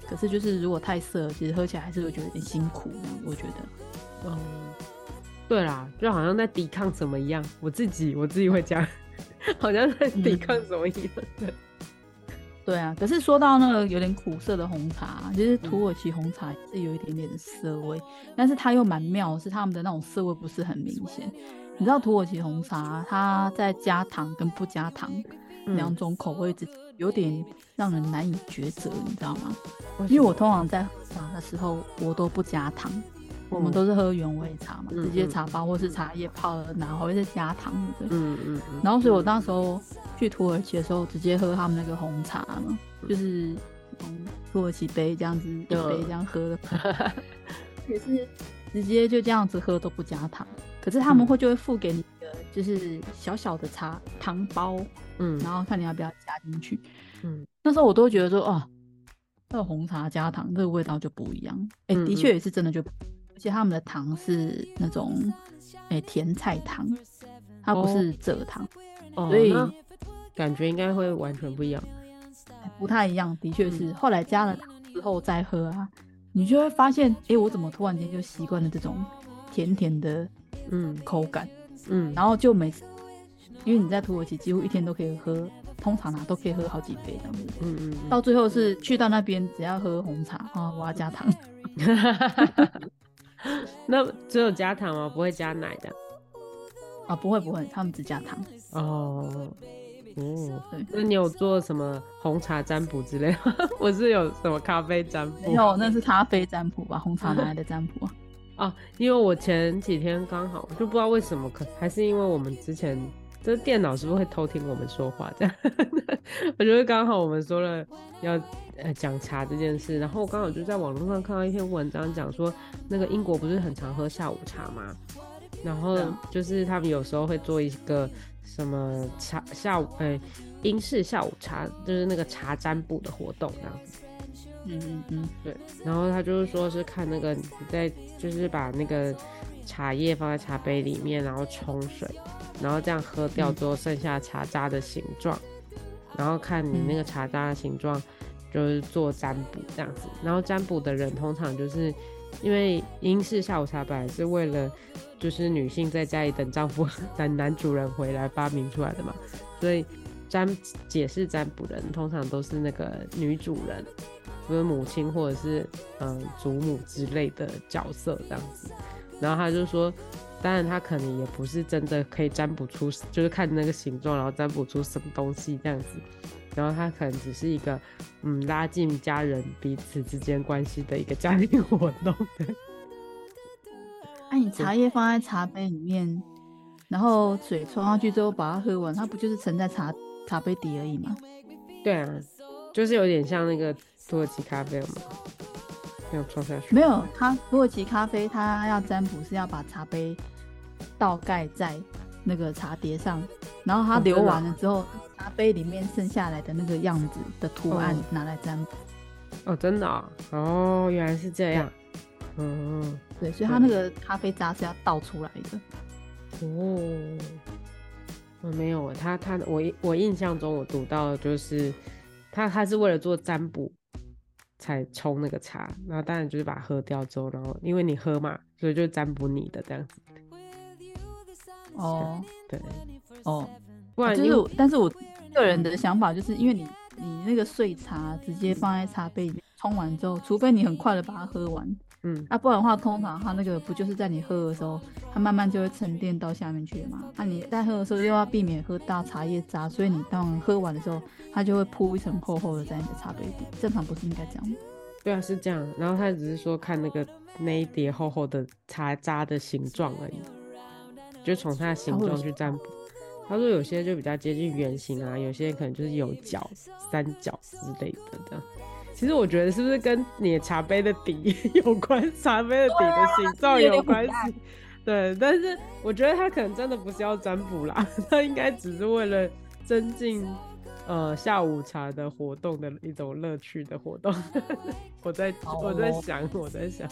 可是就是如果太涩，其实喝起来还是会觉得有点辛苦。我觉得，嗯，对啦，就好像在抵抗什么一样。我自己我自己会讲，好像在抵抗什么一样。对啊，可是说到那个有点苦涩的红茶，其实土耳其红茶是有一点点的涩味，嗯、但是它又蛮妙，是他们的那种涩味不是很明显。你知道土耳其红茶，它在加糖跟不加糖两种口味之间有点让人难以抉择，你知道吗？因为我通常在喝茶的时候，我都不加糖。我们都是喝原味茶嘛，嗯、直接茶包或是茶叶泡了，然后再加糖的。嗯嗯，嗯然后所以我那时候去土耳其的时候，直接喝他们那个红茶嘛，嗯、就是从土耳其杯这样子一杯这样喝的，嗯、也是直接就这样子喝都不加糖。可是他们会就会付给你一个就是小小的茶糖包，嗯，然后看你要不要加进去。嗯，那时候我都觉得说，哦，那个红茶加糖，这个味道就不一样。哎、欸，的确也是真的就。而且他们的糖是那种，诶、欸，甜菜糖，它不是蔗糖，哦、所以感觉应该会完全不一样，不太一样。的确是，后来加了糖之后再喝啊，你就会发现，哎、欸，我怎么突然间就习惯了这种甜甜的，嗯，口感，嗯，然后就每次，因为你在土耳其几乎一天都可以喝，通常啊都可以喝好几杯这样子，嗯嗯，到最后是去到那边只要喝红茶啊，我要加糖。那只有加糖吗？不会加奶的？啊，不会不会，他们只加糖。哦，哦，对。那你有做什么红茶占卜之类的？我是有什么咖啡占卜？没有，那是咖啡占卜吧？红茶哪来的占卜啊？啊，因为我前几天刚好就不知道为什么，可还是因为我们之前。这电脑是不是会偷听我们说话？这样，我觉得刚好我们说了要呃讲茶这件事，然后我刚好就在网络上看到一篇文章，讲说那个英国不是很常喝下午茶吗？然后就是他们有时候会做一个什么茶下午呃英式下午茶，就是那个茶占卜的活动这样子。嗯嗯嗯，对。然后他就是说是看那个你在就是把那个茶叶放在茶杯里面，然后冲水。然后这样喝掉之后，剩下茶渣的形状，嗯、然后看你那个茶渣的形状，就是做占卜这样子。然后占卜的人通常就是因为英式下午茶本来是为了就是女性在家里等丈夫等男主人回来发明出来的嘛，所以占解释占卜人通常都是那个女主人，就是母亲或者是嗯祖母之类的角色这样子。然后他就说。当然，他可能也不是真的可以占卜出，就是看那个形状，然后占卜出什么东西这样子。然后他可能只是一个，嗯，拉近家人彼此之间关系的一个家庭活动。那、啊、你茶叶放在茶杯里面，然后水冲上去之后把它喝完，它不就是沉在茶茶杯底而已吗？对啊，就是有点像那个土耳其咖啡嘛。没有冲下去。没有，它土耳其咖啡，它要占卜是要把茶杯倒盖在那个茶碟上，然后它流完了之后，哦、茶杯里面剩下来的那个样子的图案拿来占卜。哦，真的哦，哦，原来是这样。嗯，对，所以它那个咖啡渣是要倒出来的。哦，我没有，他他我我印象中我读到的就是他他是为了做占卜才冲那个茶，然后当然就是把它喝掉之后，然后因为你喝嘛，所以就占卜你的这样子。哦，对，哦，不然就是，但是我个人的想法就是因为你你那个碎茶直接放在茶杯里面冲完之后，除非你很快的把它喝完。嗯，啊，不然的话，通常它那个不就是在你喝的时候，它慢慢就会沉淀到下面去嘛。那、啊、你在喝的时候又要避免喝到茶叶渣，所以你当喝完的时候，它就会铺一层厚厚的在你的茶杯底。正常不是应该这样吗？对啊，是这样。然后他只是说看那个那一叠厚厚的茶渣的形状而已，就从它的形状去占卜。他说有些就比较接近圆形啊，有些可能就是有角、三角之类的这样。其实我觉得是不是跟你的茶杯的底 有关？茶杯的底的形状有关系。对，但是我觉得他可能真的不是要占卜啦，他应该只是为了增进呃下午茶的活动的一种乐趣的活动。我在我在想，我在想。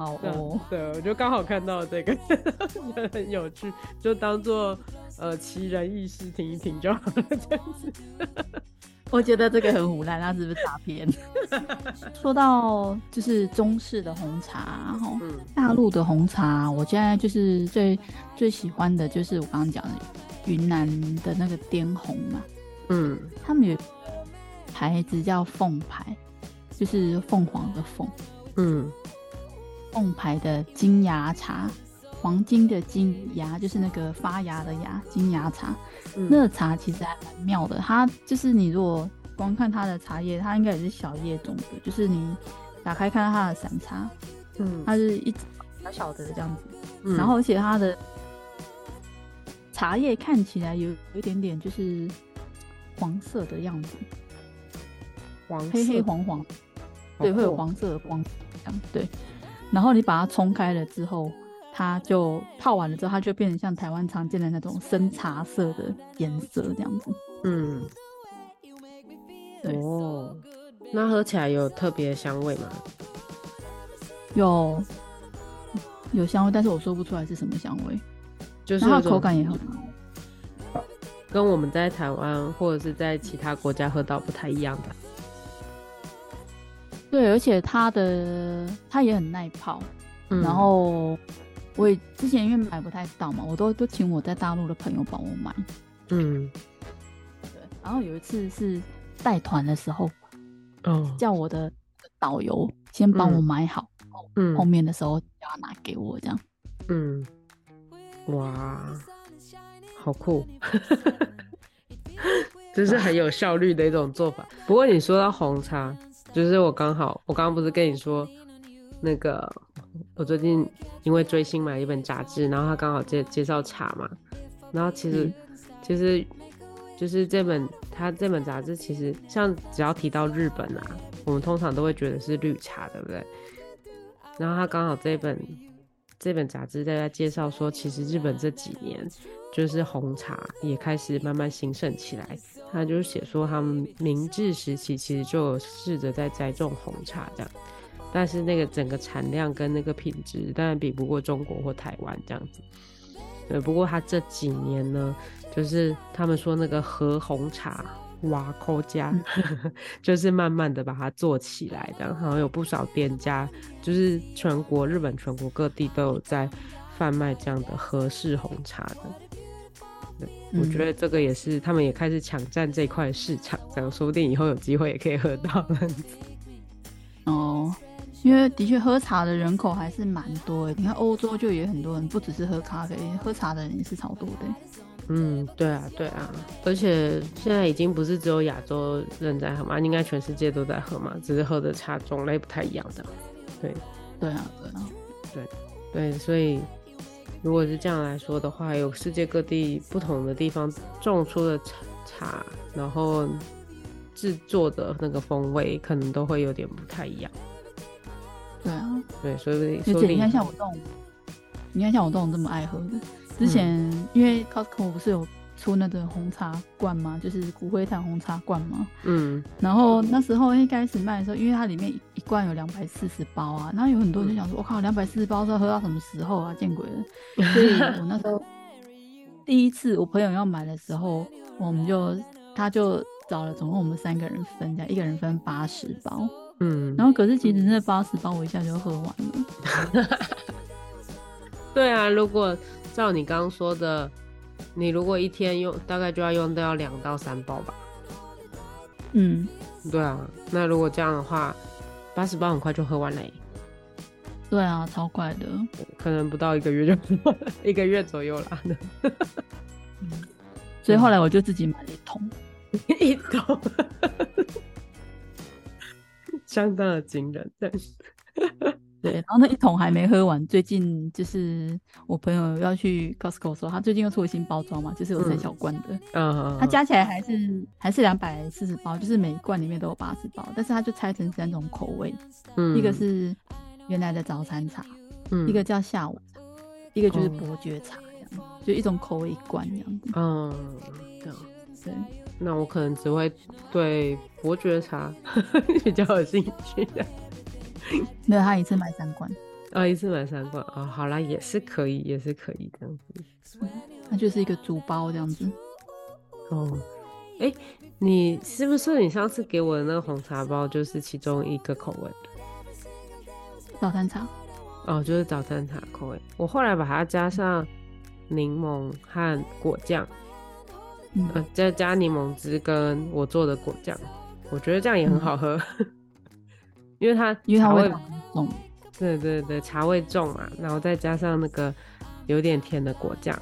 好哦，对，我就刚好看到这个，很有趣，就当做呃奇人异事听一听就好了，这样子。我觉得这个很胡乱，那是不是诈骗？说到就是中式的红茶，哈、嗯，大陆的红茶，我现在就是最最喜欢的就是我刚刚讲的云南的那个滇红嘛，嗯，他们有牌子叫凤牌，就是凤凰的凤，嗯，凤牌的金芽茶。黄金的金芽就是那个发芽的芽，金芽茶。嗯、那茶其实还蛮妙的，它就是你如果光看它的茶叶，它应该也是小叶种的，就是你打开看到它的散茶，嗯，它是一小小的这样子，嗯、然后而且它的茶叶看起来有有一点点就是黄色的样子，黄黑黑黄黄，对，会有黄色。的光这样，对，然后你把它冲开了之后。它就泡完了之后，它就变成像台湾常见的那种深茶色的颜色这样子。嗯，对哦，那喝起来有特别的香味吗？有，有香味，但是我说不出来是什么香味。就是它的口感也很好，跟我们在台湾或者是在其他国家喝到不太一样的。对，而且它的它也很耐泡，嗯、然后。我也之前因为买不太到嘛，我都都请我在大陆的朋友帮我买。嗯，对。然后有一次是带团的时候，哦，叫我的导游先帮我买好，嗯，后面的时候叫他拿给我这样。嗯，哇，好酷，这是很有效率的一种做法。不过你说到红茶，就是我刚好，我刚刚不是跟你说那个。我最近因为追星买了一本杂志，然后他刚好介介绍茶嘛，然后其实、嗯、其实就是这本他这本杂志其实像只要提到日本啊，我们通常都会觉得是绿茶，对不对？然后他刚好这本这本杂志在在介绍说，其实日本这几年就是红茶也开始慢慢兴盛起来，他就写说他们明治时期其实就试着在栽种红茶这样。但是那个整个产量跟那个品质当然比不过中国或台湾这样子，对。不过他这几年呢，就是他们说那个和红茶哇，抠家，就是慢慢的把它做起来的，然后有不少店家，就是全国日本全国各地都有在贩卖这样的和式红茶的。对，我觉得这个也是他们也开始抢占这块市场，这样说不定以后有机会也可以喝到了。哦。因为的确喝茶的人口还是蛮多的，你看欧洲就也很多人，不只是喝咖啡，喝茶的人也是超多的。嗯，对啊，对啊，而且现在已经不是只有亚洲人在喝嘛，应该全世界都在喝嘛，只是喝的茶种类不太一样的。对，对啊，对啊，对，对，所以如果是这样来说的话，有世界各地不同的地方种出的茶，茶，然后制作的那个风味，可能都会有点不太一样。对啊，对，所以而且你看像我这种，你看像我这种这么爱喝的，之前、嗯、因为 Costco 不是有出那种红茶罐嘛，就是骨灰坛红茶罐嘛。嗯。然后那时候一开始卖的时候，因为它里面一罐有两百四十包啊，然后有很多人就想说：“我、嗯、靠，两百四十包是要喝到什么时候啊？见鬼了！” 所以我那时候第一次我朋友要买的时候，我们就他就找了总共我们三个人分，这样一个人分八十包。嗯。然后可是其实那八十包我一下就喝完了。对啊，如果照你刚刚说的。你如果一天用，大概就要用到两到三包吧。嗯，对啊。那如果这样的话，八十包很快就喝完嘞。对啊，超快的，可能不到一个月就 一个月左右啦。嗯，所以后来我就自己买了一桶，一桶，相当的惊人，对。对，然后那一桶还没喝完。最近就是我朋友要去 Costco 说，他最近又出了新包装嘛，就是有三小罐的，嗯，他加起来还是还是两百四十包，就是每一罐里面都有八十包，但是他就拆成三种口味，嗯，一个是原来的早餐茶，嗯，一个叫下午茶，一个就是伯爵茶，这样，就一种口味一罐这样子，嗯，对，对，那我可能只会对伯爵茶 比较有兴趣的。没有，他一次买三罐，啊、哦，一次买三罐啊、哦，好啦，也是可以，也是可以这样子，它就是一个主包这样子。哦，哎、欸，你是不是你上次给我的那个红茶包就是其中一个口味？早餐茶。哦，就是早餐茶口味。我后来把它加上柠檬和果酱，嗯，呃，再加柠檬汁跟我做的果酱，我觉得这样也很好喝。嗯因为它因为它味重，对对对，茶味重嘛，然后再加上那个有点甜的果酱，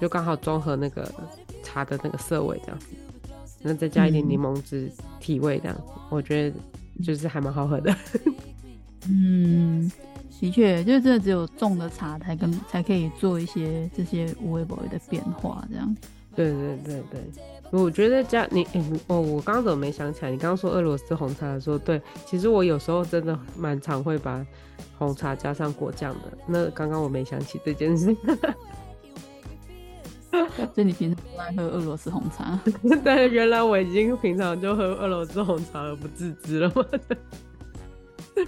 就刚好中和那个茶的那个涩味这样子，然后再加一点柠檬汁提味这样子，嗯、我觉得就是还蛮好喝的。嗯，的确，就是真的只有重的茶才跟才可以做一些这些无味不味的变化这样。对对对对。我觉得加你、欸、哦，我刚刚怎么没想起来？你刚刚说俄罗斯红茶的时候，对，其实我有时候真的蛮常会把红茶加上果酱的。那刚刚我没想起这件事。所以你平常不爱喝俄罗斯红茶？对，原来我已经平常就喝俄罗斯红茶而不自知了吗？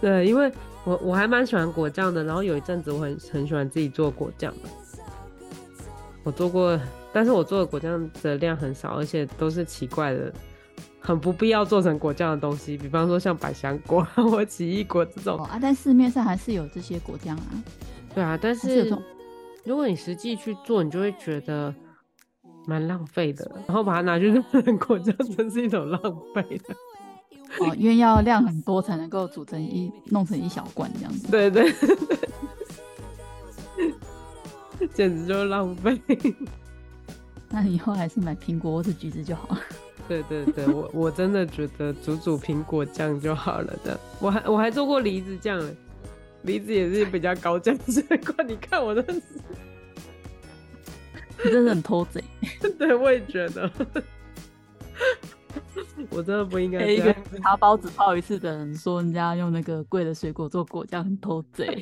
对，因为我我还蛮喜欢果酱的，然后有一阵子我很很喜欢自己做果酱的，我做过。但是我做的果酱的量很少，而且都是奇怪的，很不必要做成果酱的东西，比方说像百香果或奇异果这种。哦啊，但市面上还是有这些果酱啊。对啊，但是，是如果你实际去做，你就会觉得蛮浪费的，然后把它拿去做成果酱，真是一种浪费的。哦，因为要量很多才能够煮成一弄成一小罐这样子。对对对，简直就是浪费。那你以后还是买苹果或者橘子就好 了。对对对，我我真的觉得煮煮苹果酱就好了的。我还我还做过梨子酱，梨子也是比较高价值。你看我的，你真的很偷贼。对，我也觉得，我真的不应该。一个茶包只泡一次的人说人家用那个贵的水果做果酱很偷贼。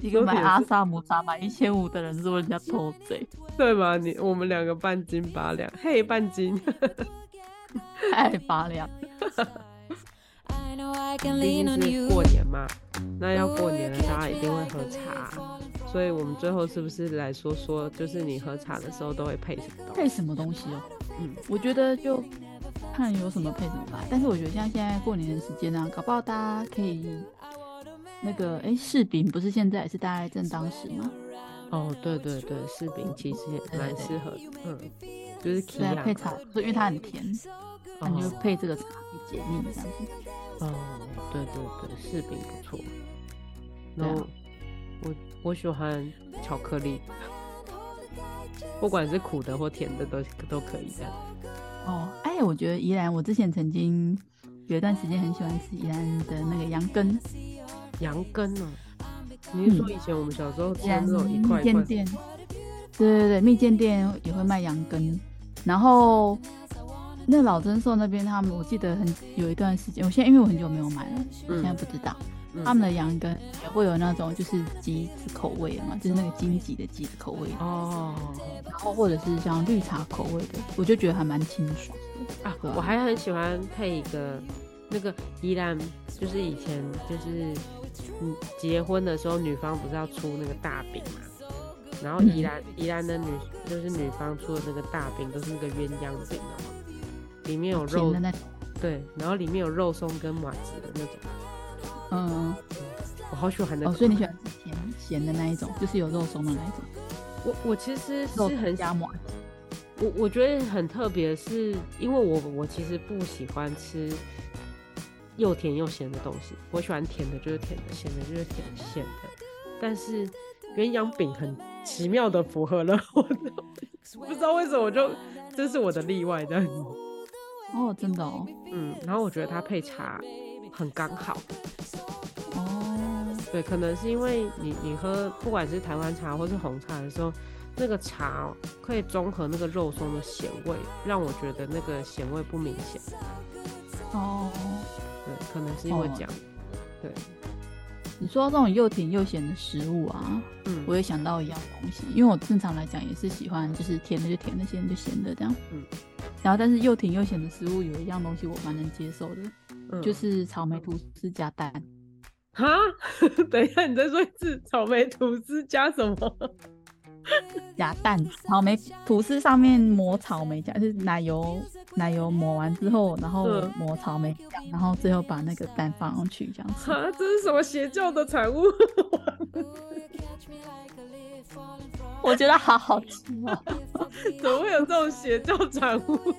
一个买阿萨姆茶买一千五的人说人家偷贼，对吗？你我们两个半斤八两，嘿，半斤，太八两。毕竟是过年嘛，那要过年了，大家一定会喝茶，所以我们最后是不是来说说，就是你喝茶的时候都会配什么？配什么东西哦？嗯，我觉得就看有什么配什么吧。但是我觉得像现在过年的时间呢、啊，搞不好大家可以。那个哎，柿饼不是现在也是大概正当时吗？哦，对对对，柿饼其实也蛮适合嗯，就是对啊，配茶，因为它很甜，那、哦、你就配这个茶去解腻这样子。哦，对对对，柿饼不错。然后、啊、我我喜欢巧克力，不管是苦的或甜的都都可以这样。哦，哎，我觉得宜兰，我之前曾经有一段时间很喜欢吃宜兰的那个羊羹。羊羹呢？你是说以前我们小时候吃那种一块一块？店，对对对，蜜饯店也会卖羊羹。然后那老珍寿那边，他们我记得很有一段时间，我现在因为我很久没有买了，我现在不知道。他们的羊羹也会有那种就是橘子口味的嘛，就是那个金桔的橘子口味哦，然后或者是像绿茶口味的，我就觉得还蛮清爽的啊。我还很喜欢配一个那个依兰，就是以前就是嗯结婚的时候，女方不是要出那个大饼嘛，然后宜兰、嗯、宜兰的女就是女方出的那个大饼都是那个鸳鸯饼哦，里面有肉，对，然后里面有肉松跟麻子的那种。嗯，我好喜欢那个。哦，所以你喜欢吃甜咸的那一种，就是有肉松的那一种。我我其实是很加麻。我我觉得很特别，是因为我我其实不喜欢吃又甜又咸的东西。我喜欢甜的，就是甜的；咸的，就是甜咸的。但是鸳鸯饼很奇妙的符合了我的，不知道为什么，我就这是我的例外这样子。哦，真的哦。嗯，然后我觉得它配茶很刚好。哦对，可能是因为你你喝不管是台湾茶或是红茶的时候，那个茶可以中和那个肉松的咸味，让我觉得那个咸味不明显。哦，对，可能是因为这样。哦、对，你说到这种又甜又咸的食物啊，嗯，我也想到一样东西，因为我正常来讲也是喜欢就是甜的就甜的，咸的就咸的这样。嗯，然后但是又甜又咸的食物有一样东西我蛮能接受的，嗯、就是草莓吐司加蛋。哈，等一下，你再说一次，草莓吐司加什么？加蛋。草莓吐司上面抹草莓酱，就是奶油，奶油抹完之后，然后抹草莓酱，嗯、然后最后把那个蛋放上去，这样子。啊，这是什么邪教的产物？我觉得好好吃哦、喔！怎么会有这种邪教产物？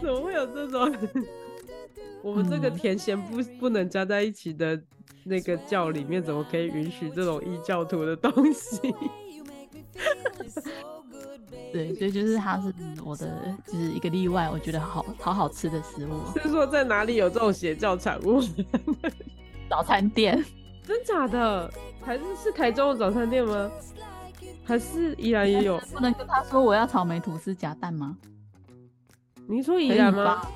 怎么会有这种？我们这个甜咸不不能加在一起的那个教里面，怎么可以允许这种异教徒的东西？对，所以就是它是我的，就是一个例外。我觉得好好好吃的食物。是说在哪里有这种邪教产物？早餐店？真假的？还是是台中的早餐店吗？还是依然也有？不能跟他说我要草莓吐司夹蛋吗？你说宜兰吗？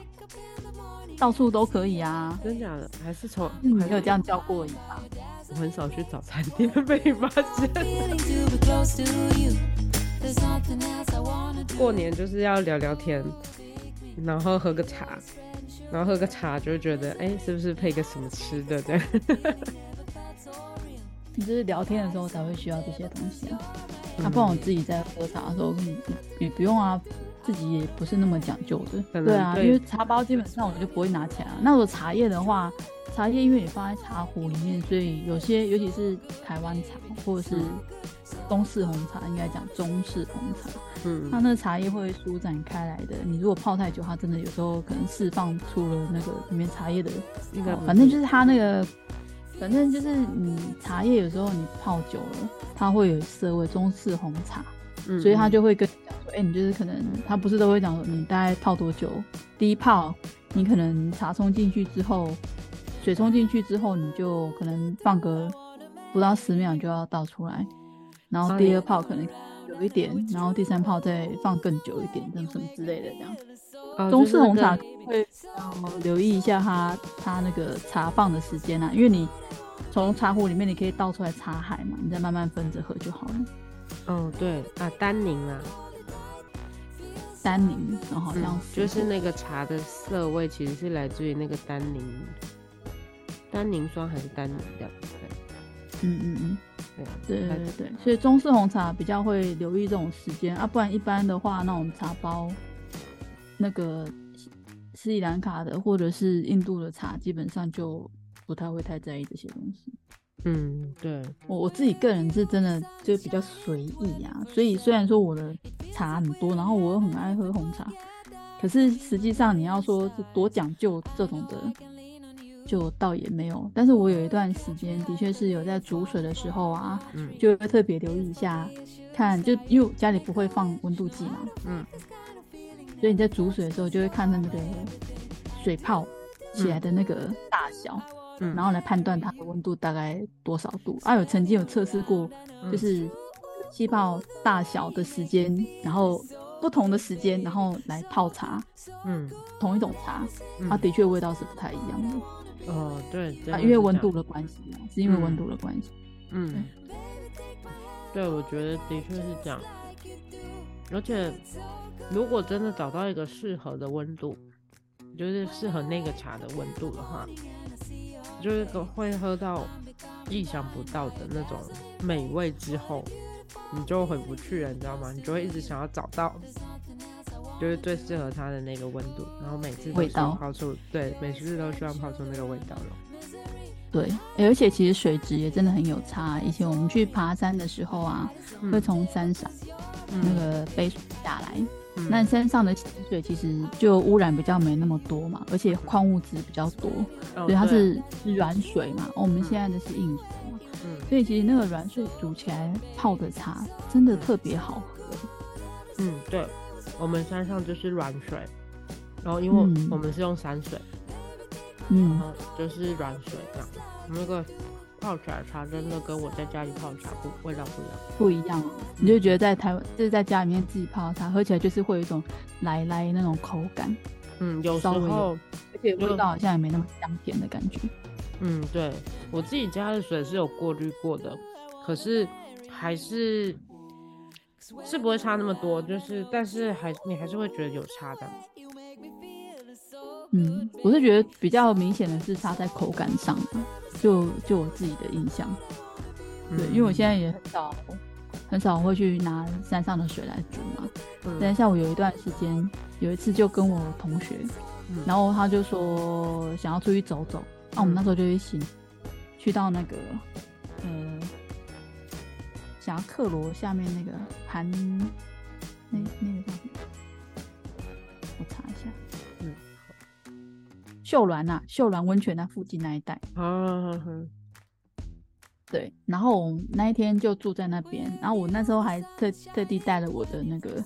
到处都可以啊，真假的？还是从你没有这样叫过你吧？我很少去早餐店被发现。过年就是要聊聊天，然后喝个茶，然后喝个茶就会觉得，哎、欸，是不是配个什么吃的这样？你就是聊天的时候才会需要这些东西啊。他不然我自己在喝茶的时候，你不用啊。自己也不是那么讲究的，对，对啊，因为茶包基本上我就不会拿起来。那如果茶叶的话，茶叶因为你放在茶壶里面，所以有些尤其是台湾茶或者是中式红茶，应该讲中式红茶，嗯，它那个茶叶会舒展开来的。你如果泡太久，它真的有时候可能释放出了那个里面茶叶的，应该反正就是它那个，反正就是你茶叶有时候你泡久了，它会有涩味。中式红茶，嗯，所以他就会跟你讲说。哎、欸，你就是可能他不是都会讲说，你大概泡多久？第一泡，你可能茶冲进去之后，水冲进去之后，你就可能放个不到十秒就要倒出来。然后第二泡可能有一点，然后第三泡再放更久一点，这样什么之类的这样。啊、中式红茶会留意一下它它那个茶放的时间啊，因为你从茶壶里面你可以倒出来茶海嘛，你再慢慢分着喝就好了。哦，对啊，单宁啊。单宁，然后好像、嗯、就是那个茶的涩味，其实是来自于那个单宁，单宁酸还是单宁的？对，嗯嗯嗯，对对对对，所以中式红茶比较会留意这种时间啊，不然一般的话，那种茶包，那个斯里兰卡的或者是印度的茶，基本上就不太会太在意这些东西。嗯，对我我自己个人是真的就比较随意啊，所以虽然说我的茶很多，然后我又很爱喝红茶，可是实际上你要说是多讲究这种的，就倒也没有。但是我有一段时间的确是有在煮水的时候啊，嗯，就会特别留意一下，看就因为我家里不会放温度计嘛，嗯，所以你在煮水的时候就会看那个水泡起来的那个大小。嗯然后来判断它的温度大概多少度啊？有曾经有测试过，就是气泡大小的时间，然后不同的时间，然后来泡茶，嗯，同一种茶，它、啊、的确味道是不太一样的。哦，对，啊，因为温度的关系啊，是因为温度的关系。嗯，对，对，我觉得的确是这样。而且，如果真的找到一个适合的温度，就是适合那个茶的温度的话，就是会喝到意想不到的那种美味之后，你就回不去了，你知道吗？你就会一直想要找到，就是最适合它的那个温度，然后每次都要泡出，对，每次都需要泡出那个味道了。对，而且其实水质也真的很有差。以前我们去爬山的时候啊，嗯、会从山上那个背水下来。那山上的溪水其实就污染比较没那么多嘛，而且矿物质比较多，哦、所以它是软水嘛。哦、我们现在的是硬水嘛，嗯，所以其实那个软水煮起来泡的茶真的特别好喝。嗯，对，我们山上就是软水，然后因为我们是用山水，嗯，然后就是软水这样，那个。泡茶真的跟我在家里泡茶不味道不一样，不一样。你就觉得在台湾就是在家里面自己泡茶，喝起来就是会有一种奶奶那种口感。嗯，有时候而且味道好像也没那么香甜的感觉。嗯，对，我自己家的水是有过滤过的，可是还是是不会差那么多，就是但是还你还是会觉得有差的。嗯，我是觉得比较明显的是差在口感上。就就我自己的印象，对，嗯、因为我现在也很少很少会去拿山上的水来煮嘛。嗯、但像我有一段时间，有一次就跟我同学，嗯、然后他就说想要出去走走，那、嗯啊、我们那时候就一起去到那个呃，霞喀罗下面那个盘，那那个叫什么？秀峦呐，秀峦温泉那附近那一带。嗯哼，对，然后我那一天就住在那边，然后我那时候还特特地带了我的那个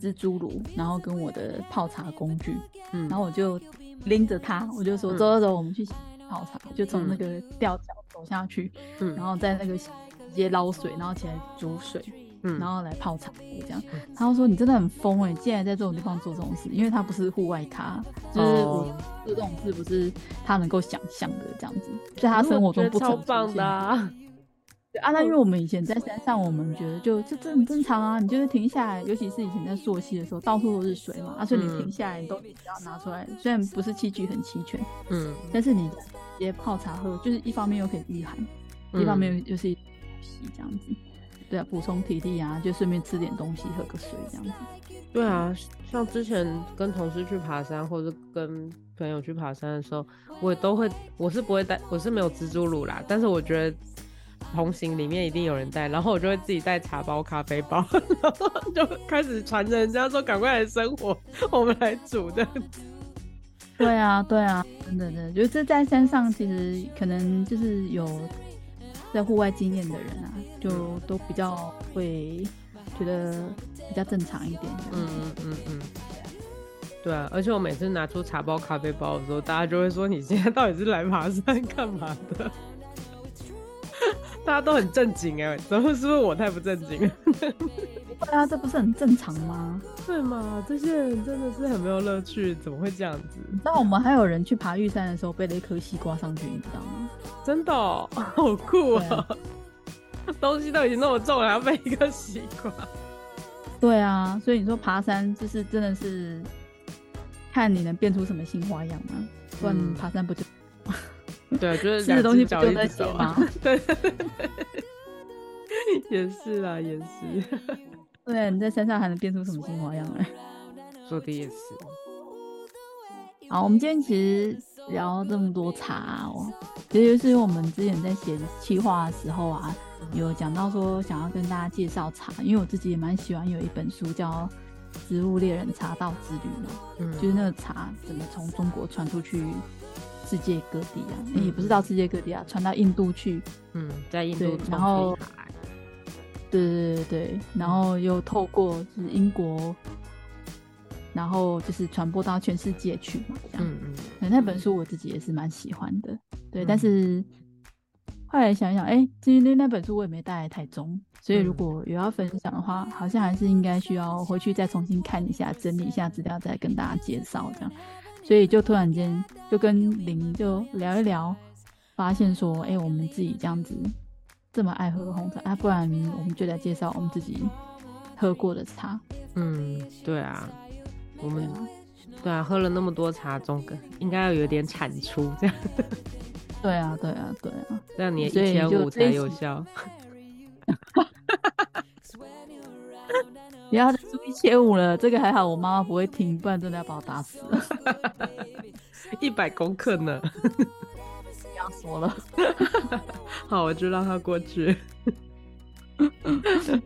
蜘蛛炉，然后跟我的泡茶工具，嗯，然后我就拎着它，我就说走走走，我们去泡茶，就从那个吊脚走下去，嗯，然后在那个直接捞水，然后起来煮水。嗯，然后来泡茶这样，他就说你真的很疯哎，竟然在这种地方做这种事，因为他不是户外咖，就是我做这种事不是他能够想象的这样子，在他生活中不超棒的。对啊，那因为我们以前在山上，我们觉得就这这很正常啊，你就是停下来，尤其是以前在溯溪的时候，到处都是水嘛，啊，所以你停下来，你都只要拿出来，虽然不是器具很齐全，嗯，但是你直接泡茶喝，就是一方面又可以御寒，一方面又是一洗这样子。对啊，补充体力啊，就顺便吃点东西，喝个水这样子。对啊，像之前跟同事去爬山，或者跟朋友去爬山的时候，我也都会，我是不会带，我是没有蜘蛛乳啦。但是我觉得同行里面一定有人带，然后我就会自己带茶包、咖啡包，然后就开始传着人家说赶快来生火，我们来煮的。对啊，对啊，真的，真的，就是在山上，其实可能就是有。在户外经验的人啊，就都比较会觉得比较正常一点。嗯嗯嗯嗯，对啊，而且我每次拿出茶包、咖啡包的时候，大家就会说：“你今天到底是来爬山干嘛的？” 大家都很正经哎，怎么是不是我太不正经？对啊，这不是很正常吗？对嘛？这些人真的是很没有乐趣，怎么会这样子？那我们还有人去爬玉山的时候背了一颗西瓜上去，你知道吗？真的、哦，好酷啊！啊 东西都已经那么重了，还要背一个西瓜。对啊，所以你说爬山就是真的是看你能变出什么新花样吗？不然爬山不就……嗯、对，就是吃的东西不就在走吗？对，也是啦，也是。对，你在山上还能变出什么新花样来？说的也是。好，我们今天其实。聊这么多茶哦，其实就是因为我们之前在写企划的时候啊，有讲到说想要跟大家介绍茶，因为我自己也蛮喜欢有一本书叫《植物猎人茶道之旅》嘛，嗯，就是那个茶怎么从中国传出去世界各地啊，嗯、也不是到世界各地啊，传到印度去，嗯，在印度对，然后，对对对对，然后又透过就是英国。然后就是传播到全世界去嘛，这样。嗯嗯。那本书我自己也是蛮喜欢的，对。嗯、但是后来想想，哎、欸，今天那本书我也没带来台中，所以如果有要分享的话，好像还是应该需要回去再重新看一下，整理一下资料，再跟大家介绍这样。所以就突然间就跟林就聊一聊，发现说，哎、欸，我们自己这样子这么爱喝红茶，啊，不然我们就来介绍我们自己喝过的茶。嗯，对啊，我们对啊，喝了那么多茶，总应该要有点产出这样。对啊，对啊，对啊，这样你一千五才有效。不 要再说一千五了，这个还好，我妈妈不会听，不然真的要把我打死了。一百公克呢？说了。好，我就让他过去。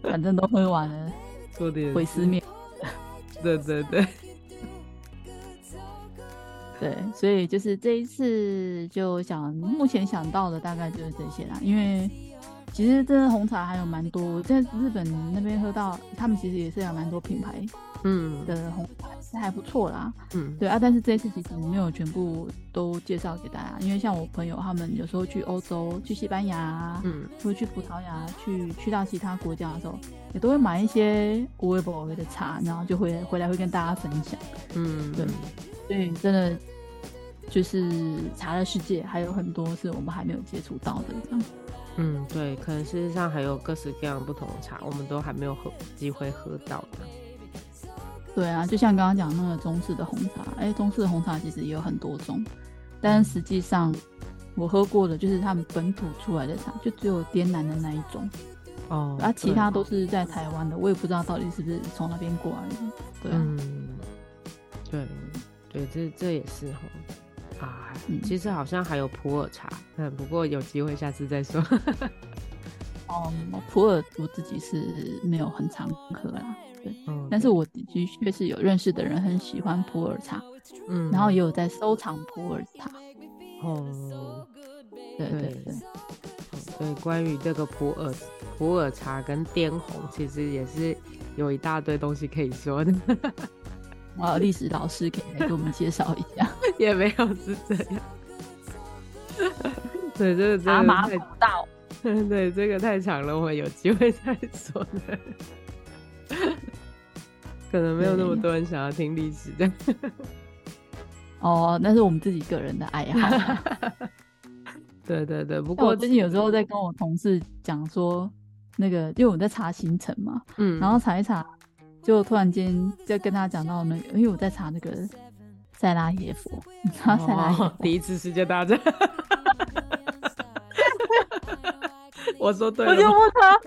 反正都喝完了，做点毁尸灭。对对对。对，所以就是这一次就想，目前想到的大概就是这些啦，因为。其实真的红茶还有蛮多，在日本那边喝到，他们其实也是有蛮多品牌，嗯的红茶，是还不错啦。嗯，对啊，但是这一次其实没有全部都介绍给大家，因为像我朋友他们有时候去欧洲、去西班牙，嗯，或者去葡萄牙，去去到其他国家的时候，也都会买一些无微不微的茶，然后就会回来会跟大家分享。嗯，对，所以真的就是茶的世界还有很多是我们还没有接触到的这样。嗯，对，可能事实上还有各式各样不同的茶，我们都还没有喝机会喝到的。对啊，就像刚刚讲那个中式的红茶，哎、欸，中式的红茶其实也有很多种，但实际上我喝过的就是他们本土出来的茶，就只有滇南的那一种。哦，而、啊、其他都是在台湾的，我也不知道到底是不是从那边过来的。对、啊，嗯，对，对，这这也是哈。啊，其实好像还有普洱茶，嗯，不过有机会下次再说。哦、嗯，普洱我自己是没有很常喝啦，对，嗯、但是我的确是有认识的人很喜欢普洱茶，嗯，然后也有在收藏普洱茶。哦，对对对，对，对，关于这个普洱普洱茶跟滇红，其实也是有一大堆东西可以说的。啊，历史老师可以来给我们介绍一下，也没有是这样。对，这个真的太麻烦大。对，这个太长了，我们有机会再说的。可能没有那么多人想要听历史的。哦，那是我们自己个人的爱好。对对对，不过我最近有时候在跟我同事讲说，那个因为我在查行程嘛，嗯，然后查一查。就突然间就跟他讲到那个，因为我在查那个塞拉耶夫，你知道塞拉耶夫、哦、第一次世界大战。我说对了，我就问他，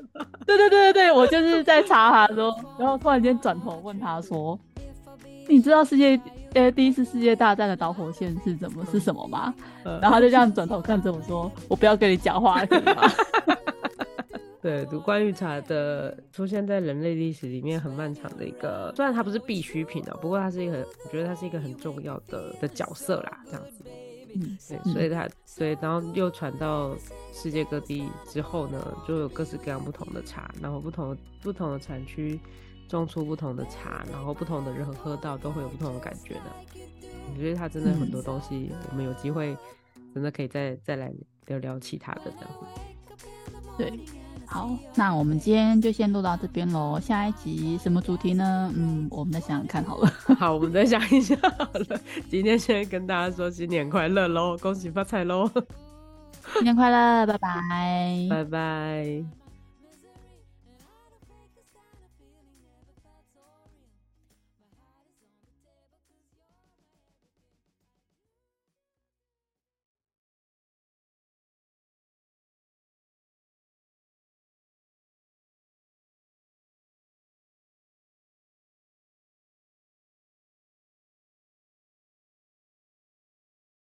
对对对对对，我就是在查他的时候，然后突然间转头问他说：“你知道世界呃第一次世界大战的导火线是怎么是什么吗？”嗯、然后他就这样转头看着我说：“我不要跟你讲话，可以吗？” 对，读关于茶的出现在人类历史里面很漫长的一个，虽然它不是必需品哦，不过它是一个，我觉得它是一个很重要的的角色啦，这样子。嗯，对，所以它，对，然后又传到世界各地之后呢，就有各式各样不同的茶，然后不同不同的产区种出不同的茶，然后不同的人喝到都会有不同的感觉的。我觉得它真的很多东西，我们有机会真的可以再再来聊聊其他的这样子。对。好，那我们今天就先录到这边喽。下一集什么主题呢？嗯，我们再想想看好了。好，我们再想一下好了。今天先跟大家说新年快乐喽，恭喜发财喽！新年快乐，拜拜，拜拜。